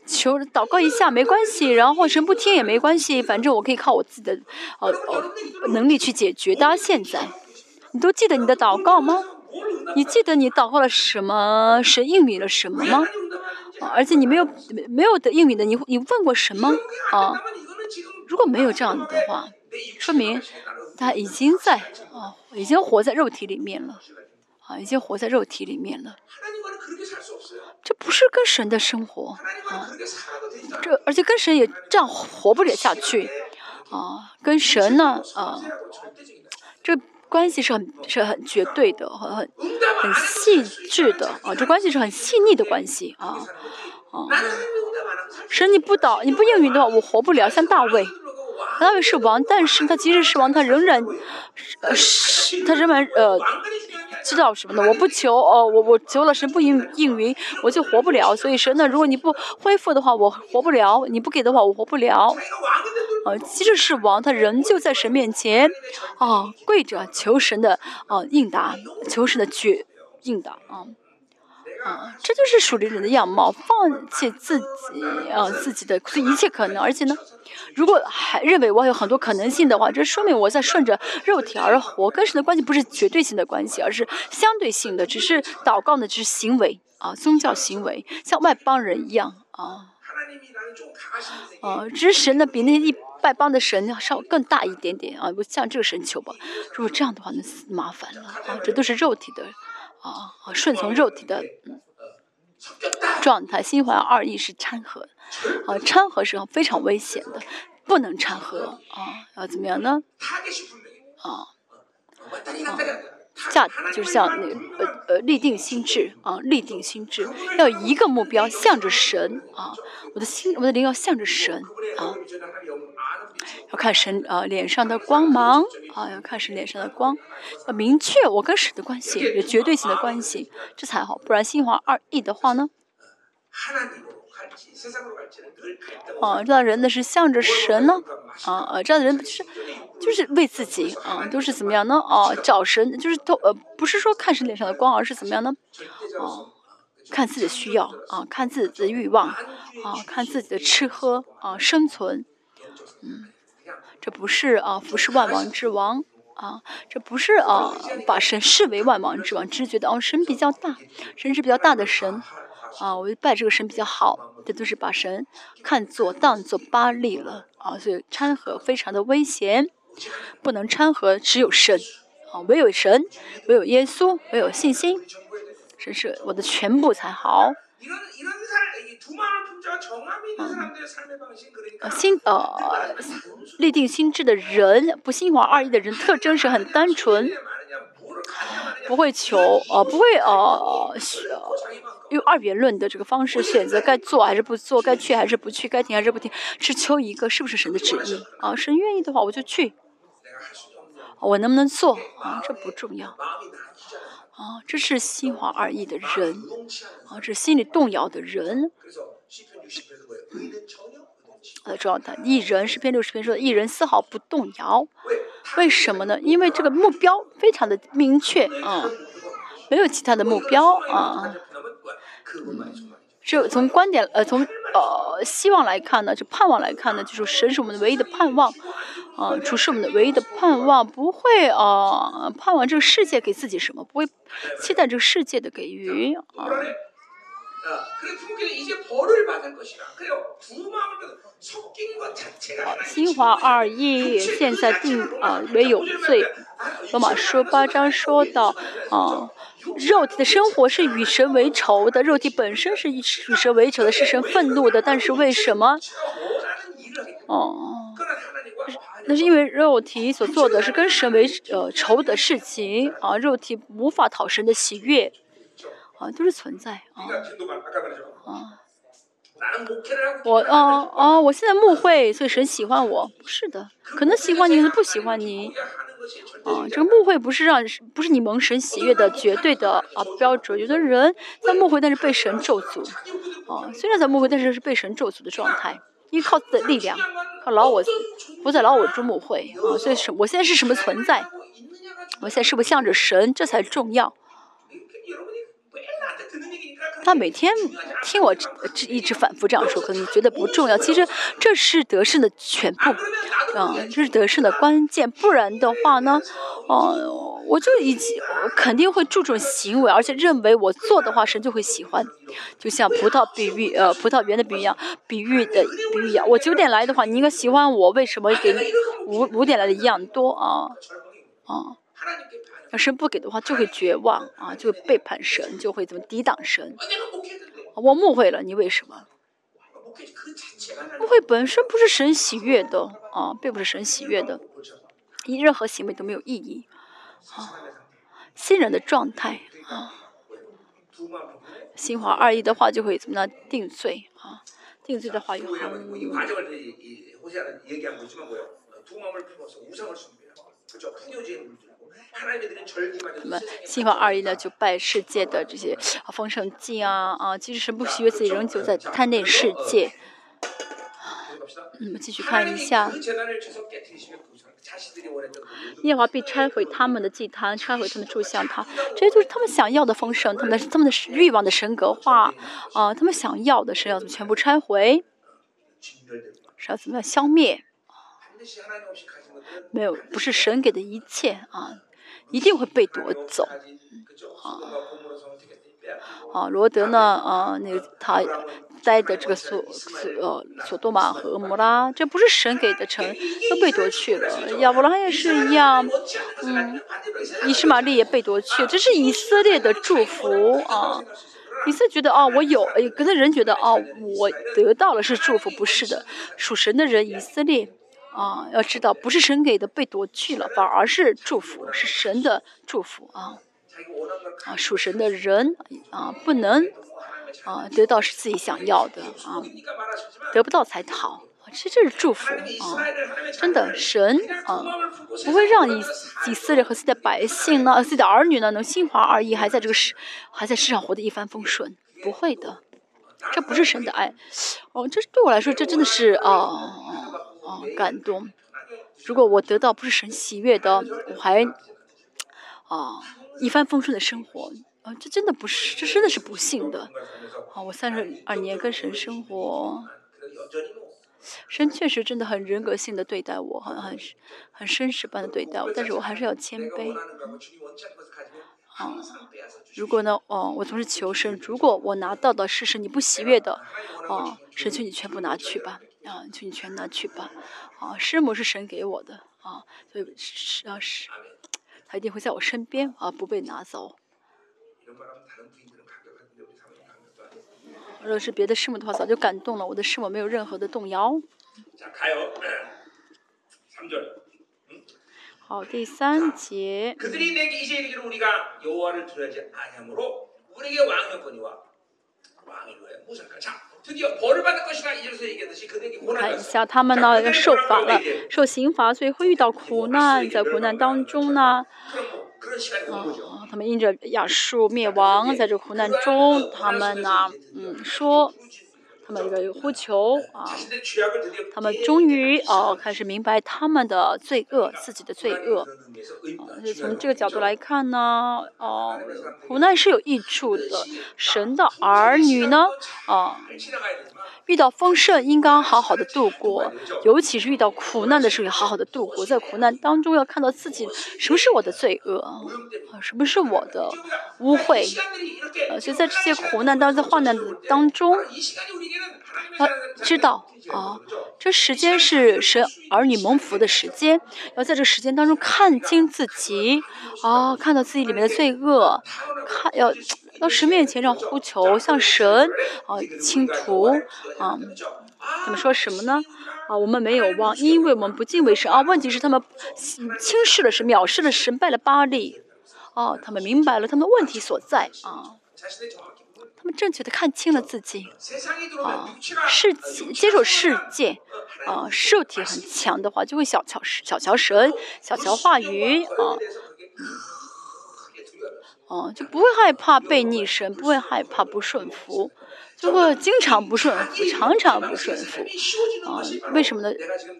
求祷告一下没关系，然后神不听也没关系，反正我可以靠我自己的呃呃能力去解决。大家现在，你都记得你的祷告吗？你记得你祷告了什么？神应允了什么吗？而且你没有没有的应允的，你你问过神吗？啊，如果没有这样的话，说明他已经在啊，已经活在肉体里面了，啊，已经活在肉体里面了。这不是跟神的生活啊，这而且跟神也这样活不了下去啊，跟神呢啊，关系是很是很绝对的，很很很细致的啊！这关系是很细腻的关系啊啊！神你不倒你不应允的话，我活不了。像大卫，大卫是王，但是他即使是王，他仍然呃是他仍然呃知道什么呢？我不求哦，我我求了神不应应允，我就活不了。所以神呢，如果你不恢复的话，我活不了；你不给的话，我活不了。啊，即使是王，他仍旧在神面前，啊，跪着求神的啊应答，求神的决应答啊，啊，这就是属灵人的样貌，放弃自己啊自己的一切可能，而且呢，如果还认为我有很多可能性的话，这说明我在顺着肉体而活，跟神的关系不是绝对性的关系，而是相对性的，只是祷告呢，只是行为啊，宗教行为，像外邦人一样啊。啊，只是神呢比那一拜邦的神要稍更大一点点啊，不像这个神求吧。如果这样的话，那麻烦了啊，这都是肉体的啊，顺从肉体的状态。心怀二意是掺和，啊，掺和是非常危险的，不能掺和啊，要怎么样呢？啊，啊。下就是像那呃呃立定心智啊，立定心智，要一个目标，向着神啊，我的心我的灵要向着神啊，要看神啊脸上的光芒啊，要看神脸上的光，要明确我跟神的关系，有绝对性的关系，这才好，不然心怀二意的话呢？啊，这样人呢是向着神呢，啊啊，这样的人就是就是为自己啊，都是怎么样呢？啊，找神就是都呃，不是说看神脸上的光，而是怎么样呢？啊，看自己的需要啊，看自己的欲望啊，看自己的吃喝啊，生存，嗯，这不是啊，不是万王之王啊，这不是啊，把神视为万王之王，只是觉得哦，神比较大，神是比较大的神。啊，我就拜这个神比较好，这都是把神看作当作巴利了啊，所以掺和非常的危险，不能掺和，只有神啊，唯有神，唯有耶稣，唯有信心，神是我的全部才好。心呃立定心智的人，不心怀二意的人，特征是很单纯，不会求呃，不会呃。用二元论的这个方式选择该做还是不做，该去还是不去，该停还是不停，只求一个是不是神的旨意啊？神愿意的话我就去，我能不能做啊？这不重要啊，这是心怀二意的人啊，这是心里动摇的人。的状态，一人诗篇六十篇说的，一人丝毫不动摇，为什么呢？因为这个目标非常的明确啊，没有其他的目标啊。就从观点呃，从呃希望来看呢，就盼望来看呢，就是神是我们的唯一的盼望，啊，主是我们的唯一的盼望，不会啊盼望这个世界给自己什么，不会期待这个世界的给予啊，新华二一现在定啊为有罪。罗马书八章说到啊，肉体的生活是与神为仇的，肉体本身是与神为仇的，是神愤怒的。但是为什么？哦，那是因为肉体所做的是跟神为呃仇的事情啊，肉体无法讨神的喜悦啊，都是存在啊啊。我哦哦，我现在误会，所以神喜欢我，不是的，可能喜欢你，可能不喜欢你。啊，这个误会不是让不是你蒙神喜悦的绝对的啊标准。有的人在误会，但是被神咒诅。啊，虽然在误会，但是是被神咒诅的状态，依靠自己的力量，靠老我，不在老我中误会。啊，所以什我现在是什么存在？我现在是不是向着神？这才重要。他每天听我这一直反复这样说，可能你觉得不重要。其实这是得胜的全部，嗯，这是得胜的关键。不然的话呢，哦，我就已经肯定会注重行为，而且认为我做的话，神就会喜欢。就像葡萄比喻，呃，葡萄园的比喻一样，比喻的比喻一样。我九点来的话，你应该喜欢我，为什么给五五点来的一样多啊？啊。要神不给的话，就会绝望啊，就会背叛神，就会怎么抵挡神。我误会了，你为什么？误会本身不是神喜悦的啊，并不是神喜悦的，你任何行为都没有意义啊。新人的状态啊，心怀二意的话，就会怎么样定罪啊？定罪的话有很。那么心怀二意呢，就拜世界的这些丰盛祭啊啊，即使是不喜悦自己，仍旧在贪恋世界。那么继续看一下，耶华必拆毁他们的祭坛，拆毁他们的柱像塔，这些都是他们想要的丰盛，他们的他们的欲望的神格化啊，他们想要的是要怎么全部拆毁，是要怎么样消灭？没有，不是神给的一切啊。一定会被夺走，啊，啊，罗德呢？啊，那个他待的这个所所呃索多玛和摩拉，这不是神给的城，都被夺去了。亚伯拉罕也是一样，嗯，以实玛利也被夺去，这是以色列的祝福啊。以色列觉得哦，我有，可能人觉得哦，我得到了是祝福，不是的，属神的人以色列。啊，要知道不是神给的被夺去了，反而是祝福，是神的祝福啊！啊，属神的人啊，不能啊得到是自己想要的啊，得不到才讨，其实这是祝福啊！真的，神啊不会让以以色列和自己的百姓呢，自己的儿女呢能心怀二意，还在这个世还在世上活得一帆风顺，不会的，这不是神的爱。哦，这对我来说，这真的是啊。哦，感动！如果我得到不是神喜悦的，我还啊一帆风顺的生活啊，这真的不是，这真的是不幸的。啊，我三十二年跟神生活，神确实真的很人格性的对待我，很很很绅士般的对待我，但是我还是要谦卑。啊，如果呢，哦，我总是求神，如果我拿到的是神你不喜悦的，啊，神求你全部拿去吧。啊，就你全拿去吧，啊，师母是神给我的，啊，所以是啊是，他一定会在我身边，啊，不被拿走。如果是别的师母的话，早就感动了，我的师母没有任何的动摇。好，第三节。看一下，他们呢要受罚了，受刑罚，所以会遇到苦难，在苦难当中呢，啊，他们因着亚述灭亡，在这苦难中，他们呢，嗯，说他们这个呼求 [LAUGHS] 啊，他们终于哦开始明白他们的罪恶，自己的罪恶。啊，所以从这个角度来看呢，哦，苦难是有益处的。神的儿女呢，啊，遇到丰盛应当好好的度过，尤其是遇到苦难的时候要好好的度过。在苦难当中要看到自己什么是我的罪恶，啊，什么是我的污秽，啊，所以在这些苦难当中，在患难当中。要知道啊，这时间是神儿女蒙福的时间，要在这时间当中看清自己啊，看到自己里面的罪恶，看要到神面前上呼求，向神啊倾吐啊。他们说什么呢？啊，我们没有忘，因为我们不敬畏神啊。问题是他们轻视了神，藐视了神，拜了巴利。哦，他们明白了他们问题所在啊。他们正确的看清了自己，啊，世接受世界，啊，受体很强的话，就会小瞧小瞧神，小瞧话语，啊，哦，就不会害怕被逆神，不会害怕不顺服，就会经常不顺服，常常不顺服，啊，为什么呢？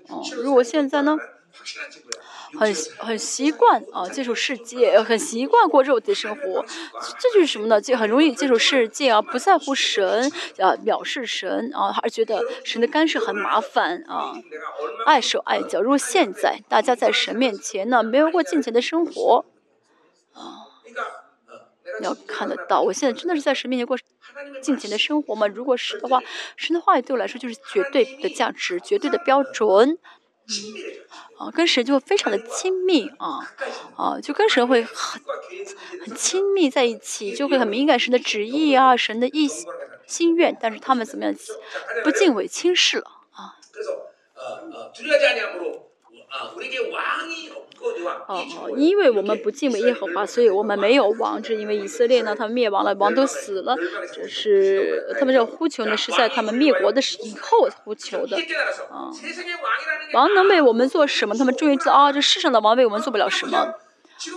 哦，如果现在呢？很很习惯啊，接触世界，很习惯过肉体生活，这就是什么呢？就很容易接触世界啊，不在乎神啊，藐视神啊，还觉得神的干涉很麻烦啊，碍手碍脚。如果现在大家在神面前呢，没有过金钱的生活啊，你要看得到，我现在真的是在神面前过金钱的生活吗？如果是的话，神的话语对我来说就是绝对的价值，绝对的标准。啊，跟神就非常的亲密啊，啊，就跟神会很很亲密在一起，就会很敏感神的旨意啊，神的意心愿，但是他们怎么样，不敬畏轻视了啊。哦，因为我们不敬畏耶和华，所以我们没有王。这是因为以色列呢，他们灭亡了，王都死了。这是他们这呼求呢，是在他们灭国的时以后呼求的。啊，王能为我们做什么？他们终于知道啊，这世上的王为我们做不了什么。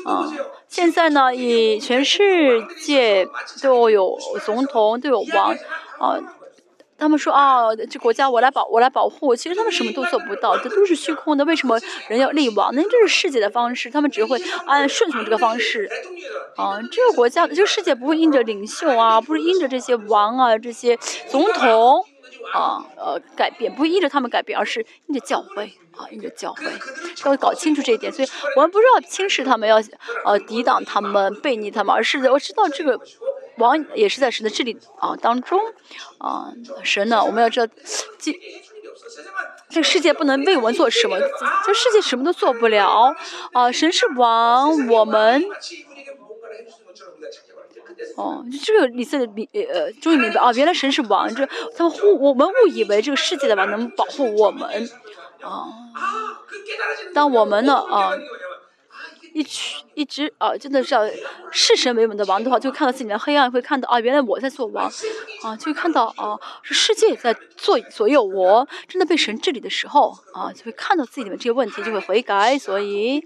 啊，现在呢，以全世界都有总统，都有王，啊。他们说啊，这国家我来保，我来保护。其实他们什么都做不到，这都是虚空的。为什么人要立王？那这是世界的方式，他们只会按顺从这个方式。啊，这个国家，这个世界不会因着领袖啊，不是因着这些王啊，这些总统啊，呃，改变，不会因着他们改变，而是因着教会啊，因着教会。要搞清楚这一点，所以我们不是要轻视他们，要呃抵挡他们，背逆他们，而是我知道这个。王也是在神的治理啊当中，啊，神呢，我们要知道，这这个世界不能为我们做什么，这世界什么都做不了，啊，神是王，我们，哦，这个以色列呃终于明白啊，原来神是王，这他们误我们误以为这个世界的王能保护我们，啊，当我们呢啊。一曲一直啊，真的是要视神为我们的王的话，就会看到自己的黑暗，会看到啊，原来我在做王，啊，就会看到啊，是世界在做左右我，真的被神治理的时候啊，就会看到自己里面这些问题，就会悔改。所以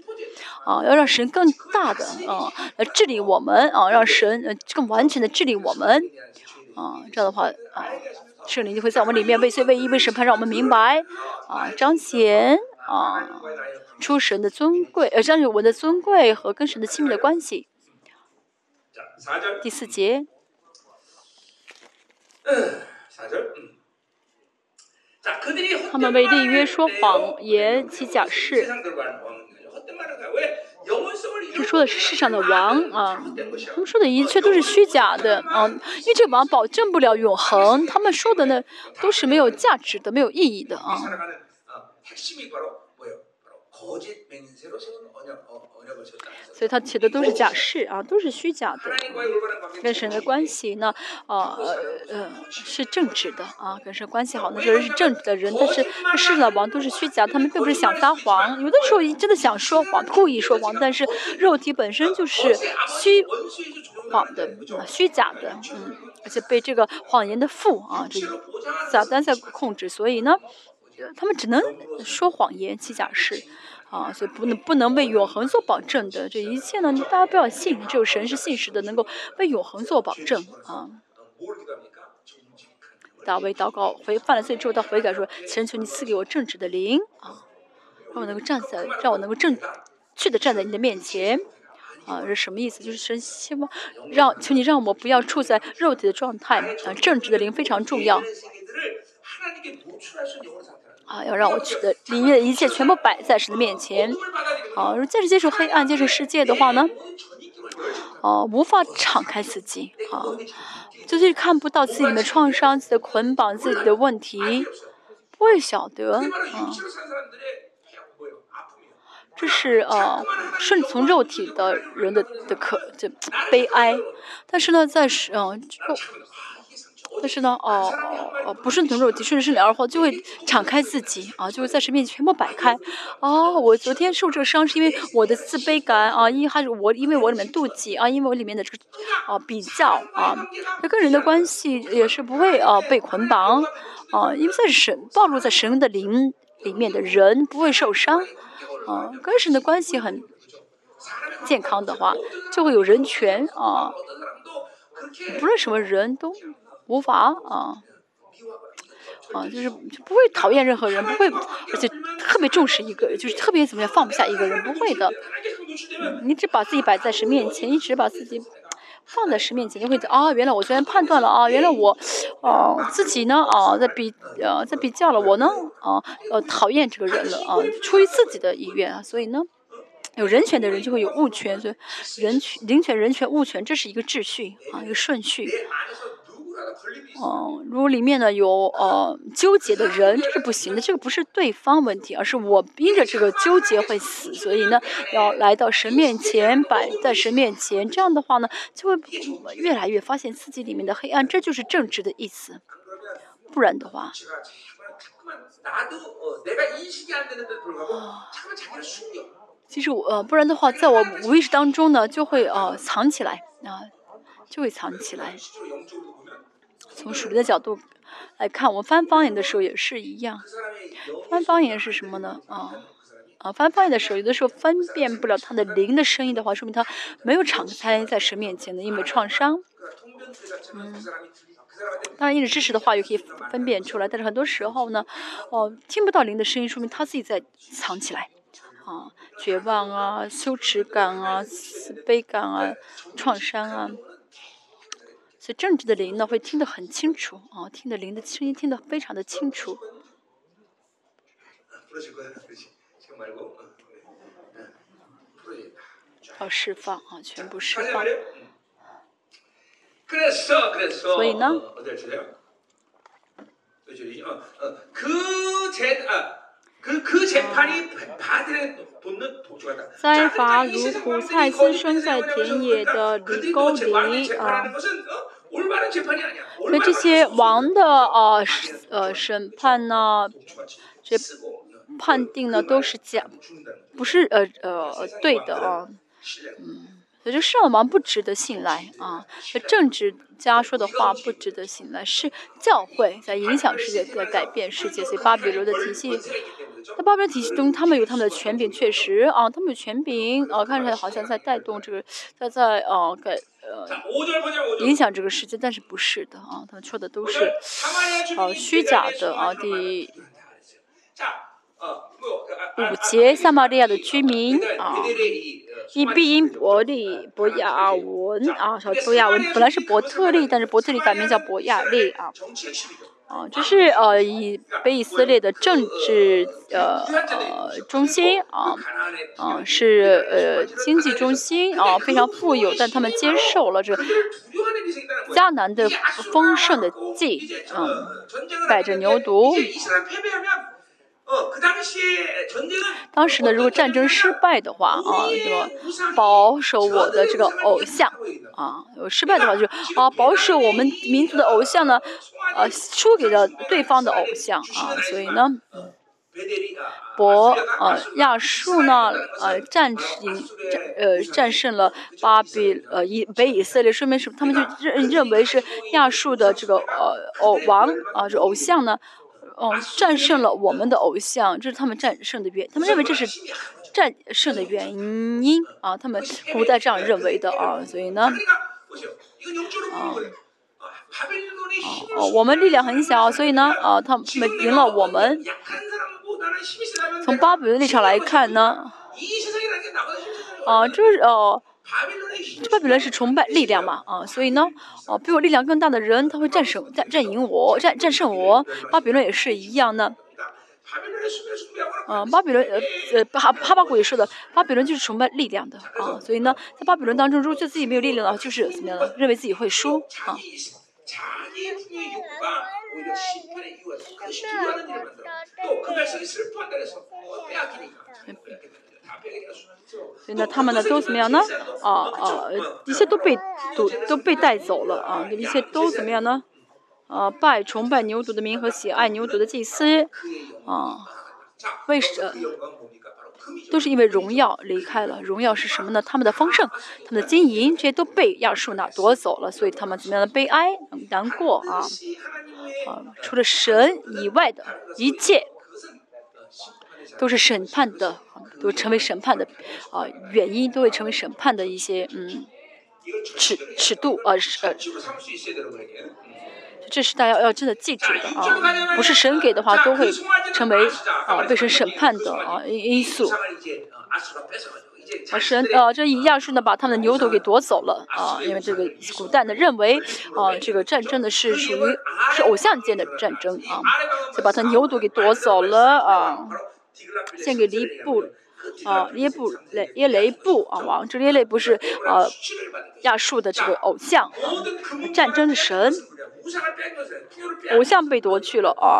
啊，要让神更大的啊来治理我们啊，让神呃更完全的治理我们啊，这样的话啊，圣灵就会在我们里面为罪为义为审判，让我们明白啊，彰显啊。出神的尊贵，呃，彰显我的尊贵和跟神的亲密的关系。第四节。他们为立约说谎言及假誓。这说的是世上的王啊，他们说的一切都是虚假的啊，因为这王保证不了永恒，他们说的呢都是没有价值的、没有意义的啊。所以他写的都是假事啊，都是虚假的。跟神的关系呢，啊呃是正直的啊，跟神关系好，那就是是正直的人。但是世上的王都是虚假，他们并不是想撒谎，有的时候真的想说谎，故意说谎，但是肉体本身就是虚谎的，虚假的，嗯，而且被这个谎言的父啊，这撒旦在控制，所以呢。他们只能说谎言、欺假事，啊，所以不能不能为永恒做保证的。这一切呢，大家不要信，只有神是信实的，能够为永恒做保证啊。大卫祷告回犯了罪之后，他悔改说：“神求你赐给我正直的灵啊，让我能够站在，让我能够正确的站在你的面前。”啊，是什么意思？就是神希望让求你让我不要处在肉体的状态啊，正直的灵非常重要。啊，要让我取得里面的一切全部摆在神的面前。好，如果再是接受黑暗、接受世界的话呢？哦，无法敞开自己啊，就是看不到自己的创伤、自己的捆绑、自己的问题，不会晓得啊。这是呃顺从肉体的人的的可这悲哀，但是呢，在是嗯肉。但是呢，哦哦哦，不顺从肉体，顺着圣灵而活，就会敞开自己啊，就会在神面前全部摆开。哦，我昨天受这个伤是因为我的自卑感啊，因还是我因为我里面妒忌啊，因为我里面的这个啊比较啊，那跟人的关系也是不会啊被捆绑啊，因为在神暴露在神的灵里面的人不会受伤啊，跟神的关系很健康的话，就会有人权啊，不论什么人都。无法啊，啊，就是就不会讨厌任何人，不会，而且特别重视一个，就是特别怎么样放不下一个人，不会的。你只把自己摆在神面前，你只把自己放在神面前，就会啊，原来我昨天判断了啊，原来我，啊，自己呢啊，在比呃在比较了，我呢啊呃讨厌这个人了啊，出于自己的意愿啊，所以呢，有人权的人就会有物权，所以人权、灵权、人权、物权，这是一个秩序啊，一个顺序。哦，如果里面呢有呃纠结的人，这是不行的。这个不是对方问题，而是我逼着这个纠结会死。所以呢，要来到神面前，摆在神面前。这样的话呢，就会越来越发现自己里面的黑暗。这就是正直的意思。不然的话，其实我呃，不然的话，在我无意识当中呢，就会呃藏起来啊，就会藏起来。从属灵的角度来看，我们翻方言的时候也是一样。翻方言是什么呢？啊啊，翻方言的时候，有的时候分辨不了他的灵的声音的话，说明他没有敞开在神面前的，因为创伤。嗯，当然，因着知识的话也可以分辨出来，但是很多时候呢，哦，听不到灵的声音，说明他自己在藏起来。啊，绝望啊，羞耻感啊，自卑感啊，创伤啊。所以政治的灵呢，会听得很清楚啊，听的灵的声音听得非常的清楚。要释放啊，全部释放。所以呢？灾罚如苦菜滋生在田野的犁沟里啊。所以这些王的啊，呃，审判呢，这判定呢都是假，不是呃呃对的啊，嗯，所以这圣王不值得信赖啊，政治家说的话不值得信赖，是教会在影响世界，在改变世界，所以巴比伦的体系。在巴比伦体系中，他们有他们的权柄，确实啊，他们有权柄啊，看起来好像在带动这个，在在啊改呃影响这个世界，但是不是的啊，他们说的都是啊虚假的啊。第五节，撒玛利亚的居民啊，以必因伯利伯亚文啊，小伯亚文本来是伯特利，但是伯特利改名叫伯亚利啊。啊，这是呃以北以色列的政治呃呃中心啊，啊是呃经济中心啊，非常富有，但他们接受了这迦南的丰盛的祭，嗯，摆着牛犊。当时呢，如果战争失败的话啊，对吧？保守我的这个偶像啊，失败的话就啊，保守我们民族的偶像呢，呃，输给了对方的偶像啊，所以呢，伯呃亚述呢呃战赢战呃战胜了巴比呃以北以色列，说明是他们就认认为是亚述的这个呃偶王啊，这偶像呢。哦，战胜了我们的偶像，这是他们战胜的原，他们认为这是战胜的原因啊，他们古代这样认为的啊，所以呢，啊，哦，我们力量很小，所以呢，啊，他们赢了我们。从巴比伦立场来看呢，啊，这是哦，这巴比伦是崇拜力量嘛，啊，所以呢，哦，比我力量更大的人，他会战胜、战战赢我、战战胜我。巴比伦也是一样的。嗯，巴比伦呃呃哈哈巴谷也说的，巴比伦就是崇拜力量的啊，所以呢，在巴比伦当中，如果觉得自己没有力量的话，就是怎么样的，认为自己会输啊。所以呢，他们呢都怎么样呢？啊啊，一切都被都都被带走了啊，一切都怎么样呢？啊，拜崇拜牛犊的名和喜爱牛犊的祭司，啊，为什都是因为荣耀离开了。荣耀是什么呢？他们的丰盛，他们的金银，这些都被亚述那夺走了，所以他们怎么样的悲哀、难过啊？啊，除了神以外的一切，都是审判的，都成为审判的啊原因，都会成为审判的一些嗯尺尺度啊呃。这是大家要真的记住的啊！不是神给的话，都会成为啊被神审判的啊因因素。啊神呃这以亚述呢把他们的牛犊给夺走了啊，因为这个古代呢认为啊这个战争呢是属于是偶像间的战争啊，就把他牛犊给夺走了啊，献给黎布啊耶布雷耶雷布啊王，这耶雷布是啊亚述的这个偶像，战争的神。偶像被夺去了啊，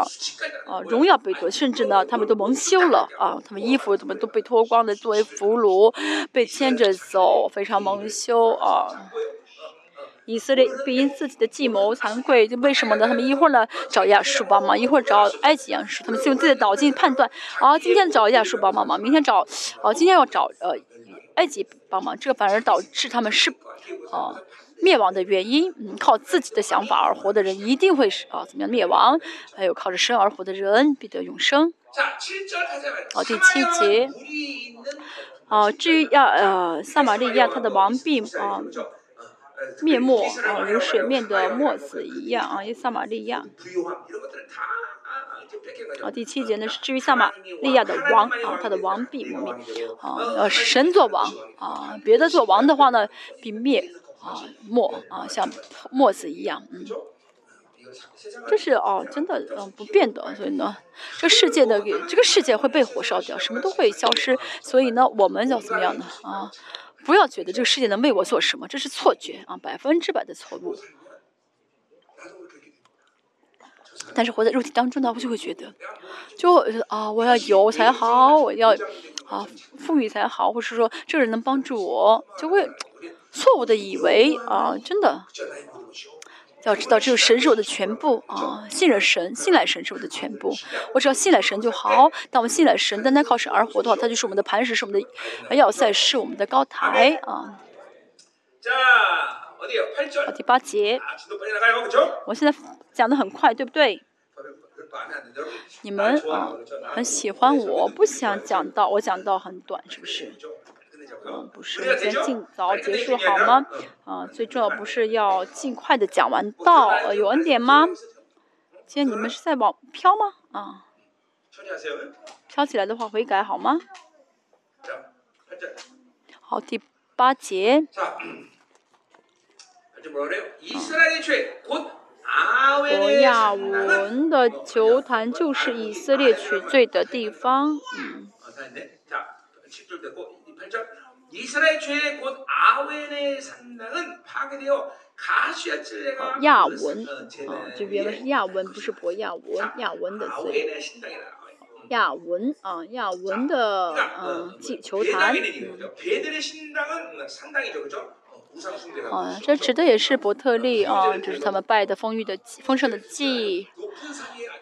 啊，荣耀被夺，甚至呢，他们都蒙羞了啊，他们衣服怎么都被脱光的作为俘虏，被牵着走，非常蒙羞啊。以色列必因自己的计谋惭愧，就为什么呢？他们一会儿呢找亚述帮忙，一会儿找埃及亚述，他们用自己的脑筋判断，啊，今天找亚述帮忙，明天找，啊，今天要找呃埃及帮忙，这个反而导致他们是，啊。灭亡的原因，嗯，靠自己的想法而活的人一定会是啊，怎么样灭亡？还有靠着生而活的人必得永生。好，第七节。啊，至于亚呃撒玛利亚，他的王必啊灭没啊，如水面的墨子一样啊，因撒玛利亚。啊，第七节呢是至于撒玛利亚的王啊，他的王必灭啊，呃神做王啊，别的做王的话呢必灭。啊，墨啊，像墨子一样，嗯，这是哦，真的，嗯，不变的。所以呢，这世界的这个世界会被火烧掉，什么都会消失。所以呢，我们要怎么样呢？啊，不要觉得这个世界能为我做什么，这是错觉啊，百分之百的错误。但是活在肉体当中呢，我就会觉得，就啊，我要有才好，我要啊富裕才好，或是说这个人能帮助我，就会。错误的以为啊，真的要知道，只有神是我的全部啊！信任神，信赖神是我的全部。我只要信赖神就好。当我们信赖神，单单靠神而活的话，它就是我们的磐石，是我们的要塞，是我们的高台啊。好，第八节，我现在讲的很快，对不对？你们啊，很喜欢我，不想讲到我讲到很短，是不是？嗯，不是，先尽早结束好吗？啊，最重要不是要尽快的讲完道，呃有恩典吗？今天你们是在往飘吗？啊，飘起来的话悔改好吗？好，第八节。博亚文的球坛就是以色列取罪的地方。嗯。亚文，啊，这原文是亚文，不是博亚文，亚文的罪。亚文，啊，亚文的，嗯，祭球坛。啊，这指的也是伯特利啊，就是他们拜的丰裕的丰盛的祭。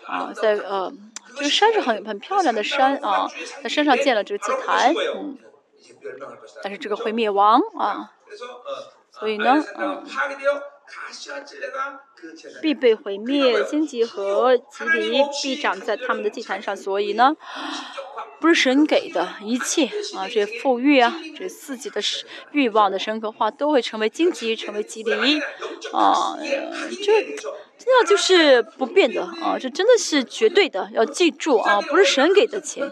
啊，在呃，这个山是很很漂亮的山啊，在山上建了这个祭坛，嗯。但是这个会灭亡啊，所以呢，嗯，必被毁灭，荆棘和吉藜必长在他们的祭坛上，[LAUGHS] 所以呢，不是神给的一切啊，这些富裕啊，这自己的欲望的神格化都会成为荆棘，成为吉藜啊，这这样就是不变的啊，这真的是绝对的，要记住啊，不是神给的钱。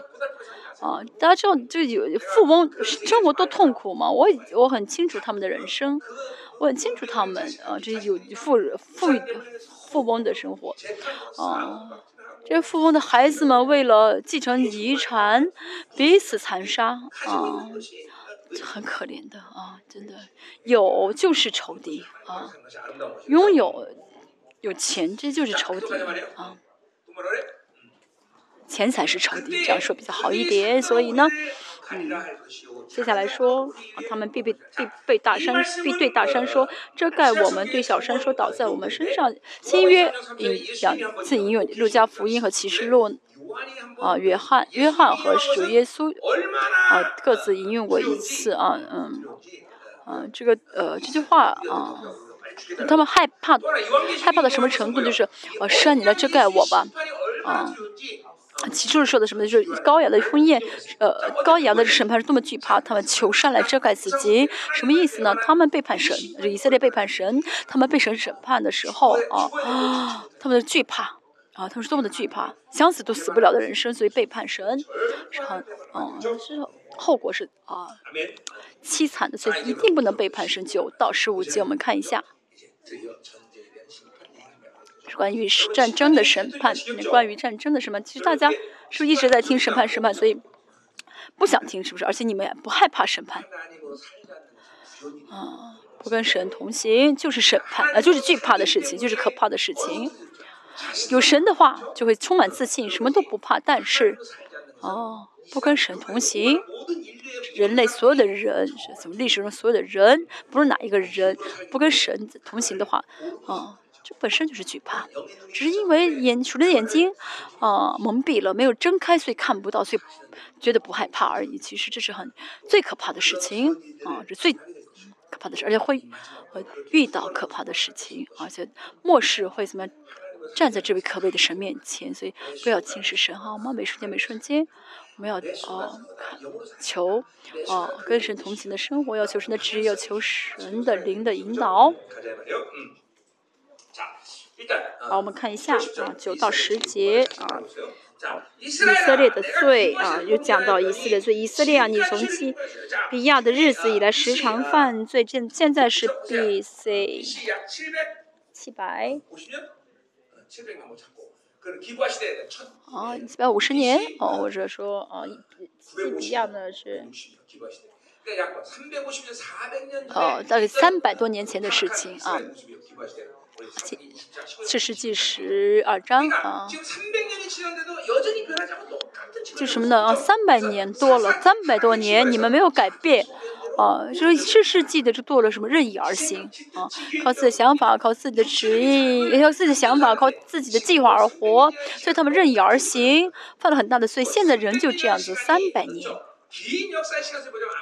啊，大家知道，就有富翁生活多痛苦吗？我我很清楚他们的人生，我很清楚他们啊，这有富富富翁的生活，啊，这些富翁的孩子们为了继承遗产，彼此残杀啊，很可怜的啊，真的有就是仇敌啊，拥有有钱这就是仇敌啊。钱财是仇敌，这样说比较好一点。所以呢，嗯，接下来说，他们必被必被大山必对大山说遮盖我们，对小山说倒在我们身上。新约引两次引用路加福音和启示录，啊，约翰约翰和主耶稣啊各自引用过一次啊，嗯，啊，这个呃这句话啊，他们害怕害怕到什么程度？就是呃山你来遮盖我吧，啊。其实说的什么？就是高雅的婚宴，呃，高雅的审判是多么惧怕，他们求上来遮盖自己，什么意思呢？他们背叛神，以色列背叛神，他们被神审判的时候啊，他们的惧怕啊，他们是多么的惧怕，想死都死不了的人生，所以背叛神是很，嗯，是后果是啊，凄惨的，所以一定不能背叛神。九到十五节，我们看一下。关于战争的审判，关于战争的审判，其实大家是不是一直在听审判审判，所以不想听，是不是？而且你们也不害怕审判，啊，不跟神同行就是审判，啊，就是惧怕的事情，就是可怕的事情。有神的话就会充满自信，什么都不怕。但是，哦，不跟神同行，人类所有的人，怎么历史中所有的人，不是哪一个人不跟神同行的话，啊。本身就是惧怕，只是因为眼属灵的眼睛，啊蒙蔽了，没有睁开，所以看不到，所以觉得不害怕而已。其实这是很最可怕的事情啊，这最可怕的事，而且会会遇到可怕的事情，而且末世会怎么站在这位可畏的神面前，所以不要轻视神哈。我们每瞬间每瞬间，我们要啊求啊跟神同行的生活，要求神的旨意，要求神的灵的引导。好，我们看一下啊，九到十节啊，以色列的罪啊，又讲到以色列罪。以色列啊，你从基比亚的日子以来，时常犯罪。现现在是 B.C. 七百啊，七百五十年哦，或者说啊，基比亚呢是哦，大概三百多年前的事情啊。四世纪十二章啊，就什么呢啊？三百年多了，三百多年你们没有改变啊？就是四世纪的就做了什么任意而行啊？靠自己的想法，靠自己的旨意，也靠自己的想法，靠自己的计划而活，所以他们任意而行，犯了很大的罪。现在人就这样子，三百年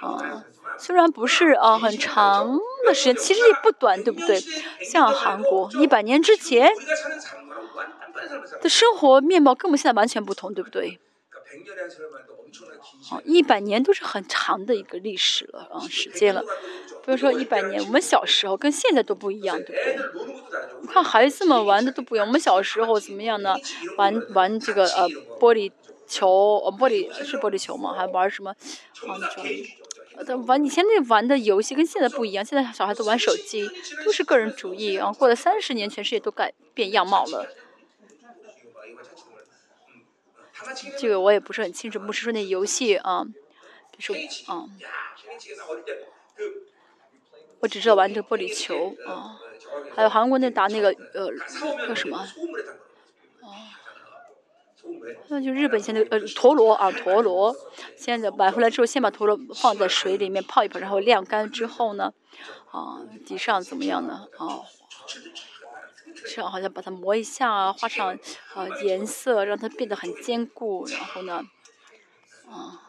啊。虽然不是啊很长的时间，其实也不短，对不对？像韩国一百年之前的生活面貌跟我们现在完全不同，对不对？啊，一百年都是很长的一个历史了啊，时间了。比如说一百年，我们小时候跟现在都不一样，对不对？看孩子们玩的都不一样。我们小时候怎么样呢？玩玩这个呃玻璃球，呃玻璃是玻璃球吗？还玩什么？啊，那种。玩以前那玩的游戏跟现在不一样，现在小孩子玩手机都是个人主义啊。过了三十年，全世界都改变样貌了。这个我也不是很清楚，不是说那游戏啊，比如说啊，我只知道玩这个玻璃球啊，还有韩国那打那个呃叫什么？那就日本现在呃 [LAUGHS] 陀螺啊陀螺，现在买回来之后，先把陀螺放在水里面泡一泡，然后晾干之后呢，啊底上怎么样呢？啊，这样好像把它磨一下，画上啊颜色，让它变得很坚固，然后呢，啊，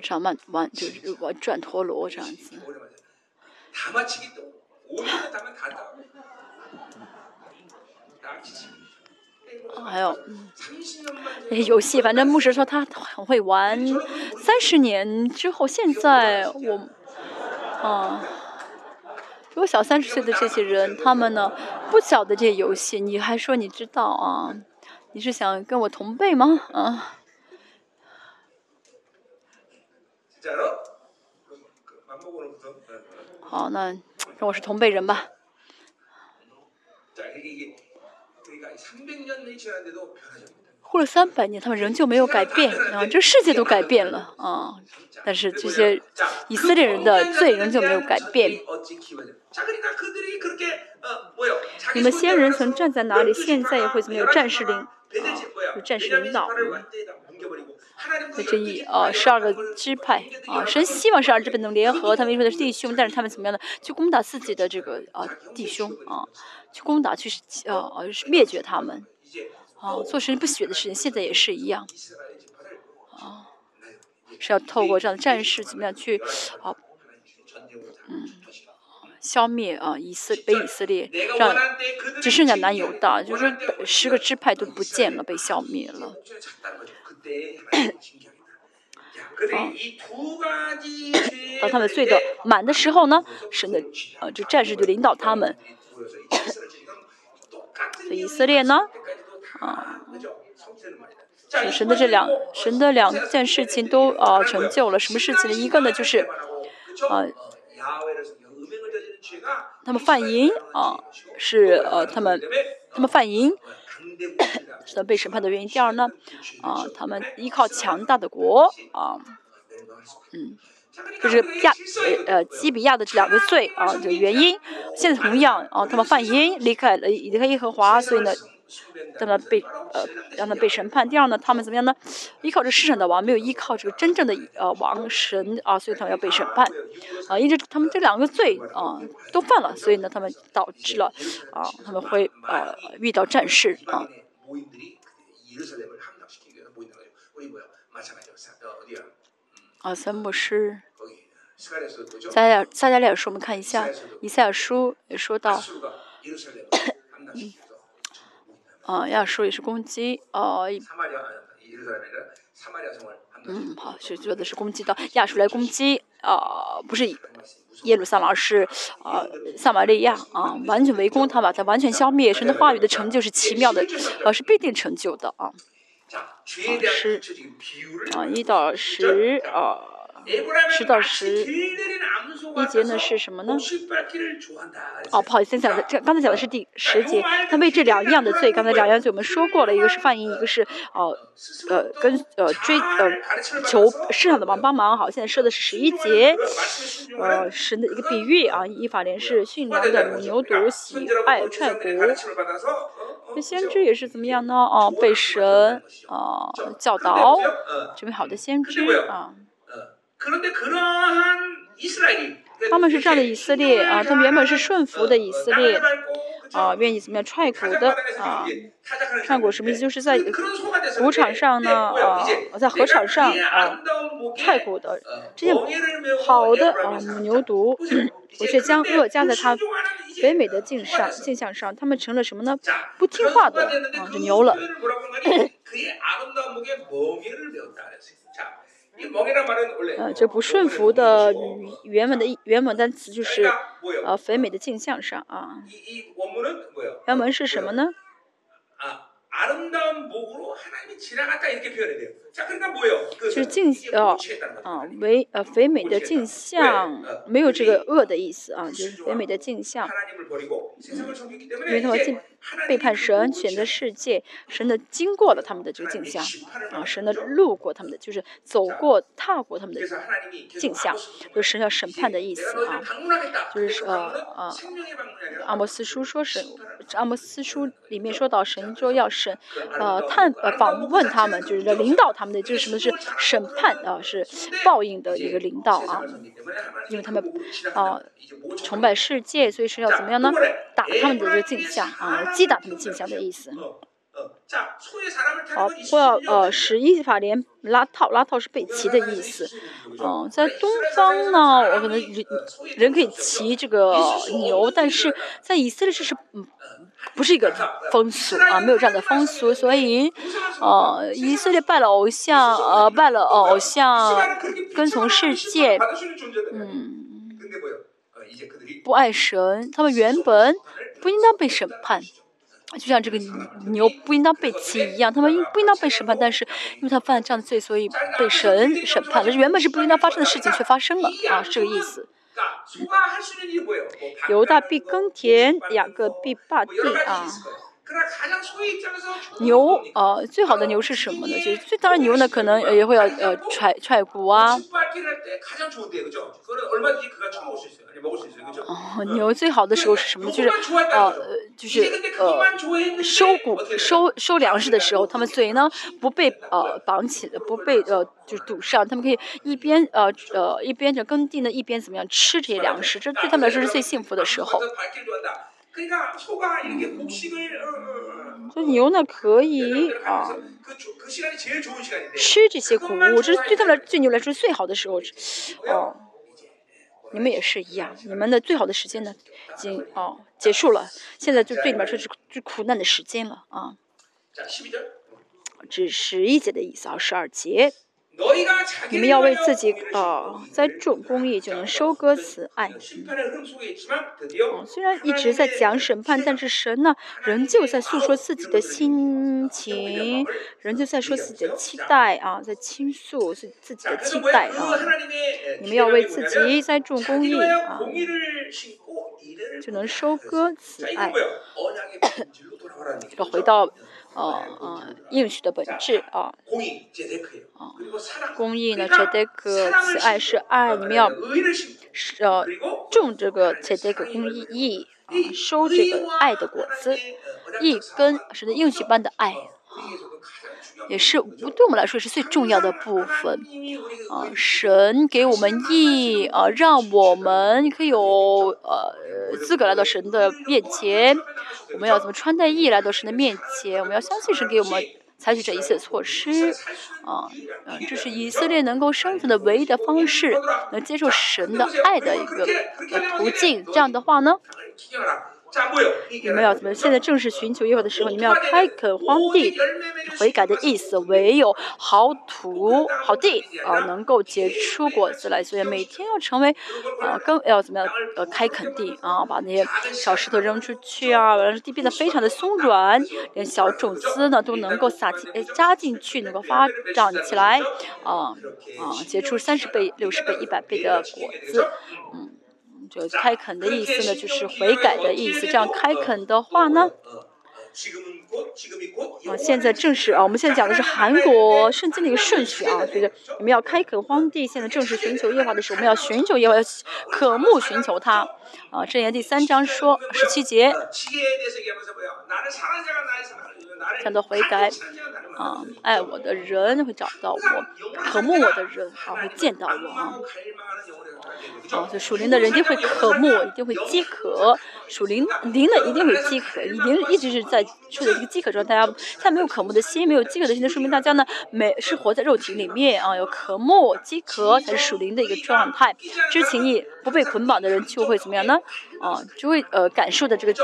这样慢慢就是玩转陀螺这样子。还有那些游戏，反正牧师说他很会玩。三十年之后，现在我，啊，比我小三十岁的这些人，他们呢不晓得这些游戏，你还说你知道啊？你是想跟我同辈吗？啊？好，那 [TSK] 跟我是同辈人吧。过了三百年，他们仍旧没有改变啊！这世界都改变了啊，但是这些以色列人的罪仍旧没有改变。你们先人曾站在哪里，现在也会怎么有战士领？有战士领导。这一啊，十二个支派啊，神希望十二支派能联合他们说的是弟兄，但是他们怎么样呢？去攻打自己的这个啊弟兄啊，去攻打，去呃啊灭绝他们啊，做神不许的事情，现在也是一样啊，是要透过这样的战士怎么样去啊嗯消灭啊以色北以色列，让只剩下南犹大，就是说十个支派都不见了，被消灭了。[COUGHS] 当他们醉的满的时候呢，神的呃就战士就领导他们。以色列呢，啊，神的这两神的两件事情都啊成就了。什么事情呢？一个呢就是啊，他们犯淫啊，是呃他们他们犯淫。是的，被审判的原因。第二呢，啊，他们依靠强大的国，啊，嗯，就是亚呃基比亚的这两个罪啊的原因。现在同样啊，他们犯淫，离开了离开耶和华，所以呢，他们被呃让他被审判。第二呢，他们怎么样呢？依靠这世上的王，没有依靠这个真正的呃王神啊，所以他们要被审判。啊，因为他们这两个罪啊都犯了，所以呢，他们导致了啊他们会呃遇到战事啊。啊，三加利亚书，我们看一下，以赛亚书也说到，啊，亚书也是攻击，哦，嗯，好，是说的是攻击到亚述来攻击，啊，不是耶路撒冷，是啊，撒玛利亚啊，完全围攻他，把他完全消灭。神的话语的成就是奇妙的，呃，是必定成就的啊。十啊，一到十啊，十到十一节呢是什么呢？哦，不好意思，讲的这刚才讲的是第十节，他为这两样的罪，刚才两样罪我们说过了，一个是犯淫，一个是 [LAUGHS] 哦呃跟呃追呃求市场的帮帮忙。好，现在说的是十一节，呃神的一个比喻啊，以法莲是驯良的母牛犊，喜爱踹骨。那先知也是怎么样呢？哦，被神啊教导，这位好的先知啊。他们是这样的以色列啊，他们原本是顺服的以色列啊，愿意怎么样踹鼓的啊？踹鼓什么意思？就是在鼓场上呢啊，在河场上啊，踹鼓的这些好的啊母牛犊，我却将恶加在他肥美的镜上镜像上，他们成了什么呢？不听话的啊，就牛了。呃，这不顺服的原文的原文单词就是呃肥美的镜像上啊。原文是什么呢？就是镜哦啊为呃肥美的镜像，没有这个恶的意思啊，就是肥美的镜像。因为他们进背叛神，选择世界，神的经过了他们的这个镜像啊，神的路过他们的，就是走过踏过他们的镜像，就是神要审判的意思啊，就是呃呃阿摩斯书说神，阿摩斯书里面说到神说要审呃探呃访问他们，就是领导他们的，就是什么是审判啊，是报应的一个领导啊，因为他们啊崇拜世界，所以是要怎么样呢？打他们的这个镜像啊，击打他们镜像的意思。好，不要呃使伊法连拉套，拉套是被骑的意思。嗯，在东方呢，我可能人人可以骑这个牛，但是在以色列这是嗯不是一个风俗啊，没有这样的风俗，所以呃以色列拜了偶像，呃拜了偶像，跟从世界，嗯，不爱神，他们原本不应当被审判。就像这个牛不应当被骑一样，他们应不应当被审判？但是因为他犯了这样的罪，所以被神审判。但是原本是不应当发生的事情却发生了啊，是这个意思。犹大必耕田，雅各必霸地啊。牛呃，最好的牛是什么呢？就是最当然牛呢，可能也会要呃踹踹骨啊。哦，牛最好的时候是什么？就是呃，就是呃，收谷收收粮食的时候，他们嘴呢不被呃绑起来，不被呃就是堵上，他们可以一边呃呃一边着耕地呢，一边怎么样吃这些粮食，这对他们来说是最幸福的时候。这牛呢可以啊，吃这些谷物，这是对他们来对牛来说最好的时候。哦，你们也是一样，你们的最好的时间呢，已经哦结束了，现在就对你们来说是最苦难的时间了啊。这是十一节的意思啊，十二节。你们要为自己呃栽种公益，就能收割慈爱。虽然一直在讲审判，但是神呢，仍旧在诉说自己的心情，仍旧在说自己的期待啊，在倾诉是自己的期待啊。你们要为自己栽种公益啊，就能收割慈爱。[COUGHS] 要回到。哦哦，应许的本质啊，啊，公益呢？切得个慈爱是爱，你们要是呃种这个切得个公益啊，收这个爱的果子，一根是的应许般的爱啊。也是对我们来说是最重要的部分啊！神给我们义啊，让我们可以有呃资格来到神的面前。我们要怎么穿戴义来到神的面前？我们要相信神给我们采取这一切措施啊！嗯，这是以色列能够生存的唯一的方式，能接受神的爱的一个途径。这样的话呢？你们要怎么？现在正是寻求耶和华的时候，你们要开垦荒地，悔改的意思。唯有好土、好地啊，能够结出果子来。所以每天要成为啊，更要怎么样？呃，开垦地啊，把那些小石头扔出去啊，让地变得非常的松软，连小种子呢都能够撒进、呃扎进去，能够发长起来啊啊，结出三十倍、六十倍、一百倍的果子，嗯。就开垦的意思呢，就是悔改的意思。这样开垦的话呢，啊，现在正是啊，我们现在讲的是韩国圣经的一个顺序啊，就是你们要开垦荒地，现在正是寻求耶和华的时候，我们要寻求耶和华，渴慕寻求他。啊，箴言第三章说十七节。讲到悔改，啊，爱我的人会找到我，渴慕我的人啊会见到我啊。啊，这属灵的人一定会渴慕，一定会饥渴。属灵灵的一定会饥渴，灵一直是在处在这个饥渴状态。大家，他没有渴慕的心，没有饥渴的心，那说明大家呢，没是活在肉体里面啊。有渴慕、饥渴才是属灵的一个状态。知情意不被捆绑的人就会怎么样呢？啊，就会呃感受的这个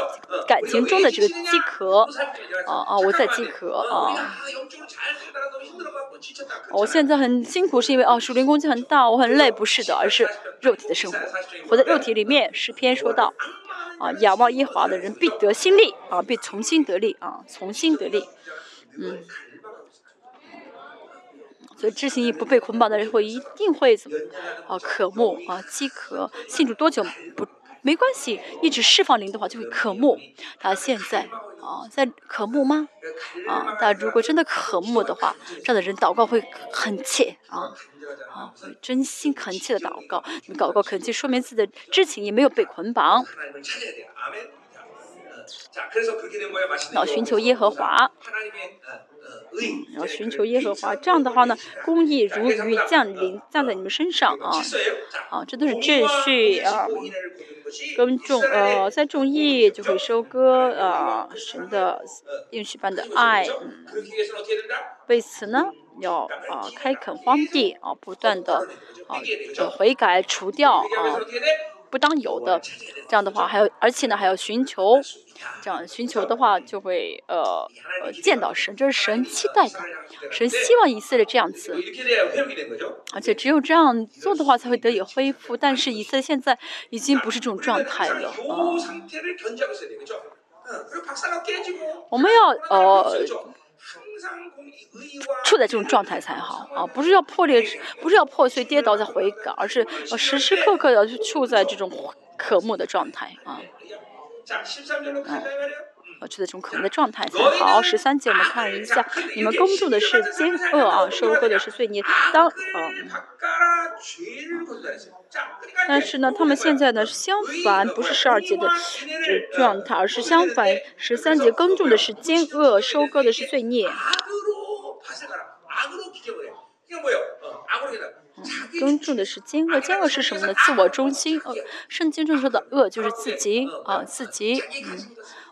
感情中的这个饥渴。啊啊，我在饥渴啊。我现在很辛苦，是因为啊，属灵攻击很大，我很累，不是的，而是肉体的生活，活在肉体里面。诗篇说道。啊，仰望耶华的人必得新力啊，必重新得力啊，重新得力。嗯，所以知行义不被捆绑的人会一定会怎么啊，渴慕啊，饥渴。信主多久不没关系，一直释放灵的话就会渴慕。他现在啊，在渴慕吗？啊，但如果真的渴慕的话，这样的人祷告会很切啊。啊，会真心恳切的祷告，你祷告恳切，说明自己的知情也没有被捆绑。要寻求耶和华，要寻求耶和华，这样的话呢，公义如雨降临，降在你们身上啊，啊，这都是秩序啊。耕种呃在种义就会收割啊神的应许般的爱，嗯，为此呢要啊开垦荒地啊不断的啊悔改除掉啊不当有的，这样的话还有而且呢还要寻求。这样寻求的话，就会呃呃见到神，这是神期待的，神希望以色列这样子，而且只有这样做的话，才会得以恢复。但是以色列现在已经不是这种状态了啊。我们要呃处在这种状态才好啊，不是要破裂，不是要破碎跌倒再悔改，而是时时刻刻要处在这种渴慕的状态啊。嗯，处在这种可能的状态才好。十三节我们看一下，你们耕种的是奸恶啊，收割的是罪孽。当嗯，但是呢，他们现在呢是相反，不是十二节的状态，而是相反，十三节耕种的是奸恶，收割的是罪孽。耕种的是奸恶，奸恶是什么呢？自我中心。呃，圣经中说的恶就是自己啊，自己。嗯，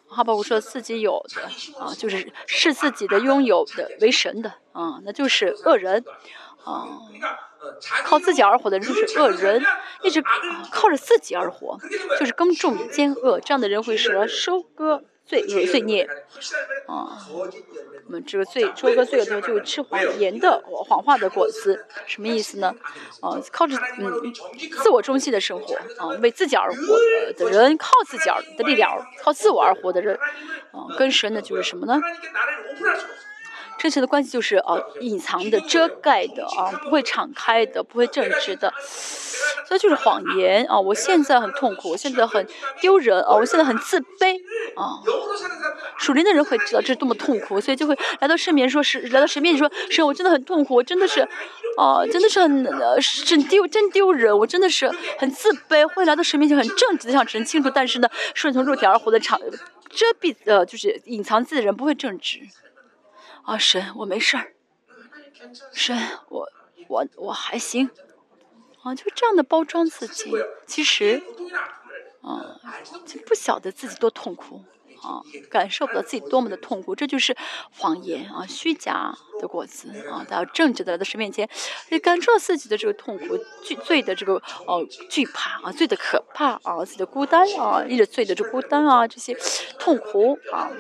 哈巴谷说自己有的啊，就是视自己的拥有的为神的啊，那就是恶人啊。靠自己而活的人就是恶人，一直靠着自己而活，就是耕种奸恶，这样的人会什收割罪恶罪孽啊。我们这个罪，收割罪恶的时候就吃谎言的谎话的果子，什么意思呢？啊，靠着嗯自我中心的生活啊，为自己而活的人，靠自己而的力量，靠自我而活的人，啊，跟神的就是什么呢？真实的关系就是啊，隐藏的、遮盖的啊，不会敞开的，不会正直的，所以就是谎言啊！我现在很痛苦，我现在很丢人啊，我现在很自卑啊。属灵的人会知道这是多么痛苦，所以就会来到神面前说：“是来到神面前说，是，我真的很痛苦，我真的是啊，真的是很真丢，真丢人，我真的是很自卑。”会来到神面前很正直的向神清楚，但是呢，顺从肉体而活的场遮蔽呃，就是隐藏自己的人不会正直。啊，神，我没事儿。神，我我我还行。啊，就这样的包装自己，其实，啊，就不晓得自己多痛苦，啊，感受不到自己多么的痛苦，这就是谎言啊，虚假的果子啊，到正直的来到神面前，也感受到自己的这个痛苦、惧罪的这个哦惧怕啊，罪的可怕啊，自己的孤单啊，一直罪的这孤单啊，这些痛苦啊。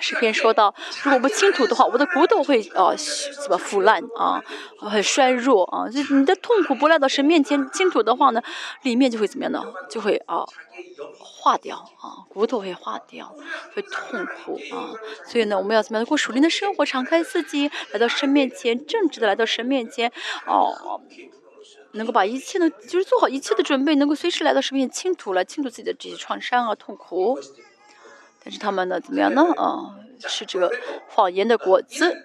诗篇说到，如果不倾吐的话，我的骨头会呃怎么腐烂啊，很衰弱啊。就你的痛苦不来到神面前倾吐的话呢，里面就会怎么样呢？就会啊化掉啊，骨头会化掉，会痛苦啊。所以呢，我们要怎么样过属灵的生活？敞开自己，来到神面前，正直的来到神面前，哦，能够把一切的，就是做好一切的准备，能够随时来到神面前倾吐了，倾吐自己的这些创伤啊，痛苦。但是他们呢，怎么样呢？啊，吃这个谎言的果子。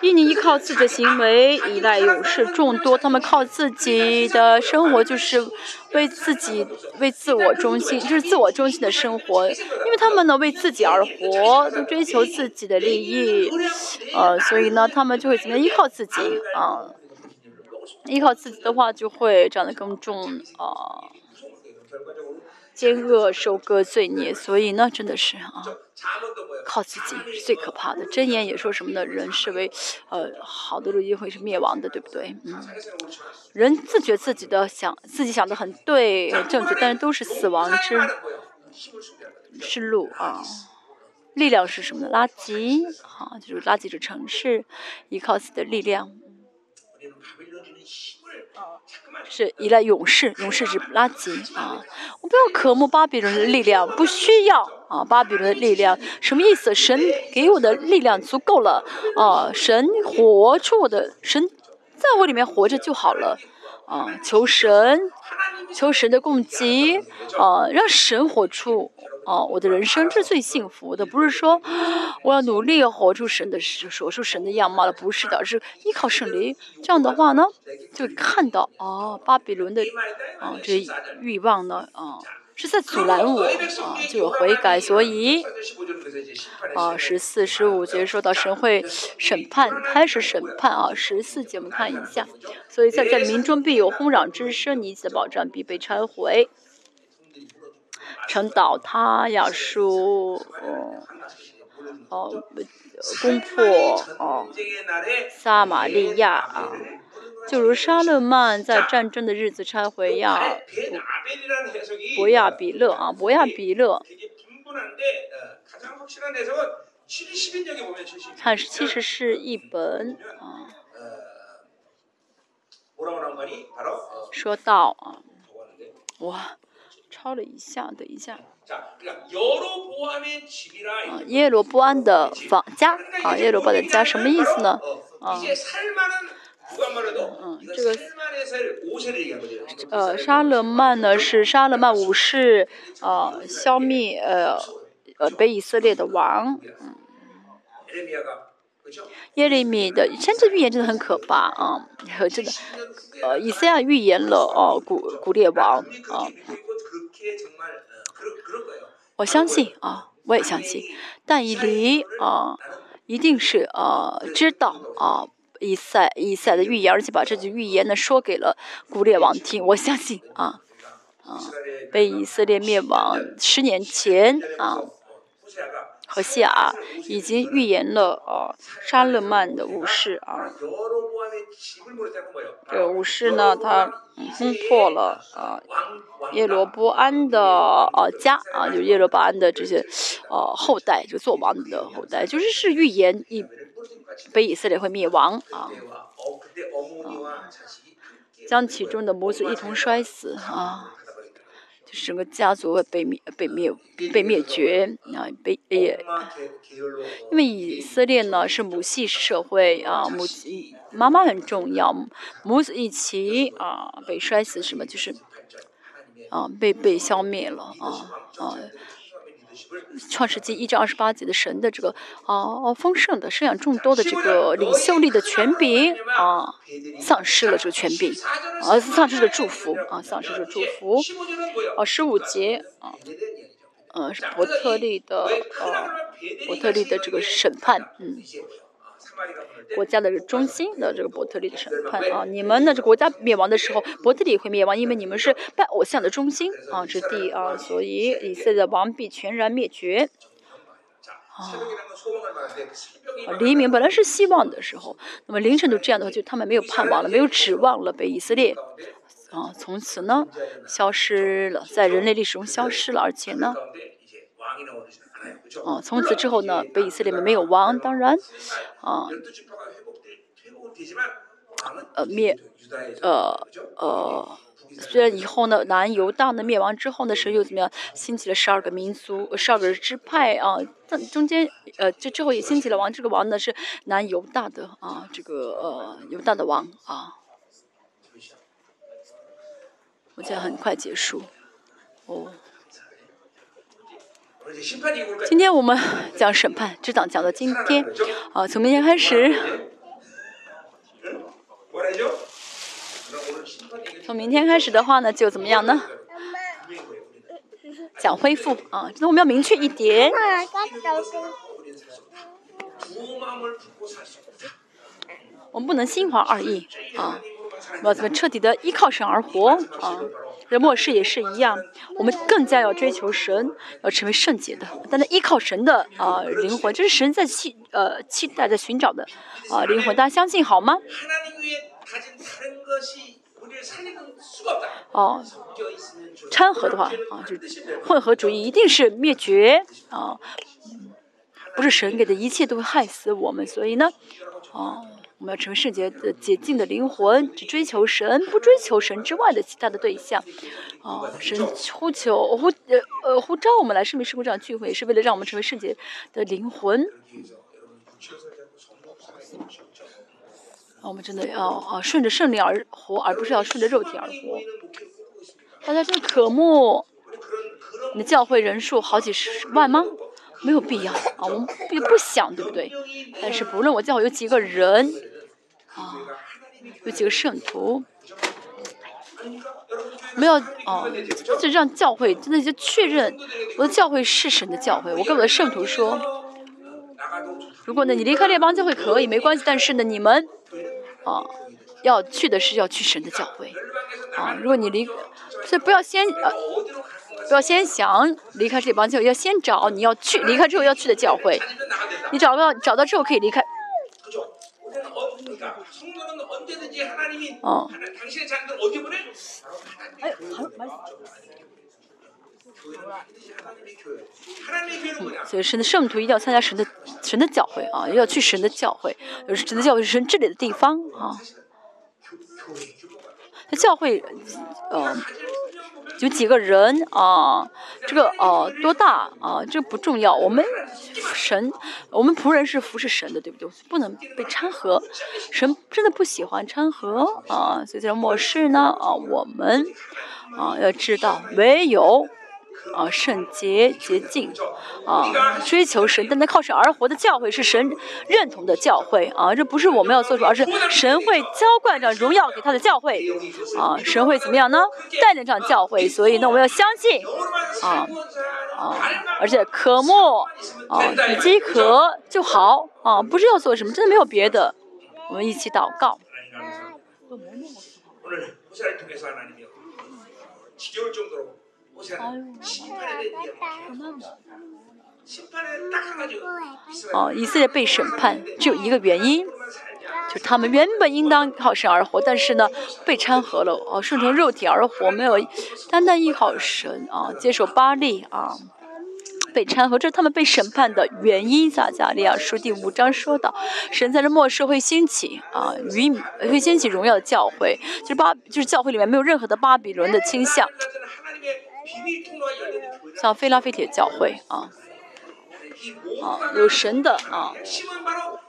印尼依靠自己的行为依赖勇士众多，他们靠自己的生活就是为自己为自我中心，就是自我中心的生活，因为他们呢为自己而活，都追求自己的利益，呃，所以呢，他们就会怎么样依靠自己啊？依靠自己的话，就会长得更重啊。奸恶收割罪孽，所以呢，真的是啊，靠自己是最可怕的。箴言也说什么呢？人是为呃好的路一会是灭亡的，对不对？嗯，人自觉自己的想自己想的很对很正确，但是都是死亡之之路啊。力量是什么呢？垃圾啊，就是垃圾的城市，依靠自己的力量。是依赖勇士，勇士是垃圾啊！我不要渴慕巴比伦的力量，不需要啊！巴比伦的力量什么意思？神给我的力量足够了啊！神活出我的神，在我里面活着就好了啊！求神，求神的供给啊！让神活出。啊，我的人生是最幸福的，不是说我要努力活出神的活出神的样貌了，不是的，是依靠圣灵。这样的话呢，就看到啊，巴比伦的啊这欲望呢啊是在阻拦我啊，就有悔改，所以啊，十四、十五节说到神会审判，开始审判啊。十四节我们看一下，所以在在民中必有轰嚷之声，你的保障必被拆毁，城倒塌，亚述哦哦，攻破哦，撒玛利亚啊。就如沙勒曼在战争的日子拆毁亚伯亚比勒啊，伯亚比勒。看，其实是一本啊。说到啊，哇，抄了一下，等一下。啊，耶罗波安的房家啊，耶罗波的家什么意思呢？啊。嗯，这个呃，沙勒曼呢是沙勒曼武士呃消灭呃呃北以色列的王。嗯，耶利米的先知预言真的很可怕啊，真的呃以赛亚预言了哦古古列王啊，我相信啊，我也相信，但以离啊一定是呃知道啊。以赛以赛的预言，而且把这句预言呢说给了古列王听。我相信啊啊，被以色列灭亡十年前啊，何西啊已经预言了啊，沙勒曼的武士啊，这个武士呢，他攻破了啊耶罗波安的啊家啊，就耶罗波安的这些呃后代，就做王的后代，就是是预言以。北以色列会灭亡啊，将其中的母子一同摔死啊，就是整个家族会被灭、被灭、被灭绝啊，被也，因为以色列呢是母系社会啊，母妈妈很重要，母子一起啊被摔死，什么就是啊被被消灭了啊啊。创世纪一至二十八节的神的这个啊丰盛的生养众多的这个领袖力的权柄啊丧失了这个权柄啊丧失了祝福啊丧失了祝福啊十五节啊呃是伯特利的啊伯特利的这个审判嗯。国家的中心的这个伯特利的审判啊，你们呢？这国家灭亡的时候，伯特利会灭亡，因为你们是拜偶像的中心啊之地啊，所以以色列王必全然灭绝。啊，黎明本来是希望的时候，那么凌晨都这样的话，就他们没有盼望了，没有指望了，被以色列啊从此呢消失了，在人类历史中消失了，而且呢。啊，从此之后呢，北以色列没有王，当然，啊，呃灭，呃呃，虽然以后呢，南犹大呢灭亡之后呢，神又怎么样，兴起了十二个民族，十二个支派啊，但中间呃，这之后也兴起了王，这个王呢是南犹大的啊，这个呃犹大的王啊，我将很快结束，哦。今天我们讲审判，这档讲到今天，啊，从明天开始，从明天开始的话呢，就怎么样呢？讲恢复啊，那我们要明确一点，我们不能心怀二意啊，我要怎么彻底的依靠神而活啊？在末世也是一样，我们更加要追求神，要成为圣洁的。但是依靠神的啊灵魂，这是神在期呃期待在寻找的啊灵魂，大家相信好吗？哦，掺和的话啊，就混合主义一定是灭绝啊，不是神给的一切都会害死我们，所以呢，哦。我们要成为圣洁的、洁净的灵魂，只追求神，不追求神之外的其他的对象。啊，神呼求、呼呃呃呼召我们来圣明圣会这样聚会，也是为了让我们成为圣洁的灵魂。啊，我们真的要啊顺着圣灵而活，而不是要顺着肉体而活。大家真的渴慕你的教会人数好几十万吗？没有必要啊，我们也不想，对不对？但是不论我教会有几个人。啊，有几个圣徒，我们要啊，就让教会真的就确认我的教会是神的教会。我跟我的圣徒说，如果呢你离开列邦教会可以没关系，但是呢你们啊要去的是要去神的教会啊。如果你离，所以不要先呃要先想离开这帮教会，要先找你要去离开之后要去的教会。你找不到找到之后可以离开。哦。所以神的圣徒一定要参加神的神的教会啊，要去神的教会，神的教会是神治理的地方啊。那教会，呃。有几个人啊？这个啊多大啊？这不重要。我们神，我们仆人是服侍神的，对不对？不能被掺和。神真的不喜欢掺和啊！所以在末世呢啊，我们啊要知道，唯有。啊，圣洁洁净，啊，追求神，但那靠神而活的教会是神认同的教会啊，这不是我们要做出，而是神会浇灌着荣耀给他的教会，啊，神会怎么样呢？带领这样教会，所以呢，我们要相信，啊，啊，而且渴慕，啊，你饥渴就好，啊，不是要做什么，真的没有别的，我们一起祷告。哦，以色列被审判只有一个原因，就他们原本应当靠神而活，但是呢被掺和了，哦，顺从肉体而活，没有单单依靠神啊，接受巴利啊，被掺和，这是他们被审判的原因。撒加利亚书第五章说到，神在这末世会兴起啊，与会兴起荣耀的教会，就是巴，就是教会里面没有任何的巴比伦的倾向。像废拉菲铁教会啊，啊，有神的啊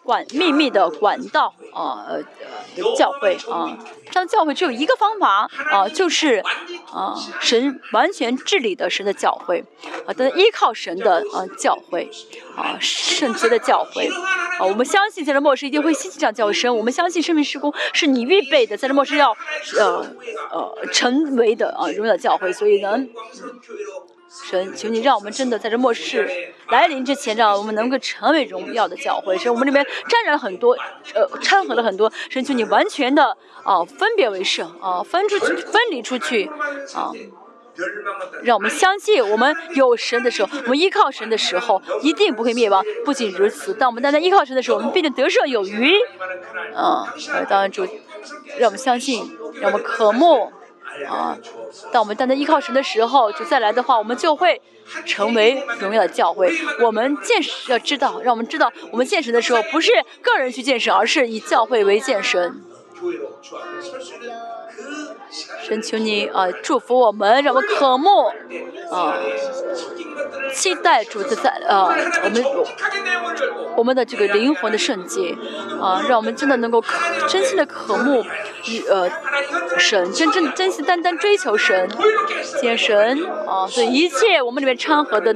管秘密的管道啊，呃，教会啊，这样教会只有一个方法啊，就是啊，神完全治理的神的教会啊，的依靠神的啊教会啊，圣洁的教会啊，我们相信在这末世一定会兴起这样教会神，我们相信生命施工是你预备的，在这末世要呃呃成为的啊荣耀的教会，所以呢。神，求你让我们真的在这末世来临之前，让我们能够成为荣耀的教会。神，我们里面沾染了很多，呃，掺和了很多。神，求你完全的啊，分别为圣啊，分出去，分离出去啊，让我们相信，我们有神的时候，我们依靠神的时候，一定不会灭亡。不仅如此，当我们单单依靠神的时候，我们必定得胜有余。啊，当然主，让我们相信，让我们渴慕。啊，当我们单单依靠神的时候，就再来的话，我们就会成为荣耀的教会。我们见识要知道，让我们知道，我们见神的时候，不是个人去见神，而是以教会为见神。神求你啊，祝福我们，让我们渴慕啊，期待主的在啊，我们我们的这个灵魂的圣洁啊，让我们真的能够真心的渴慕与呃神，真正真心单单追求神，见神啊，所以一切我们里面掺和的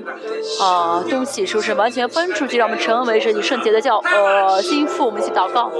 啊东西，是不是完全分出去，让我们成为神与圣洁的教呃心腹？我们一起祷告。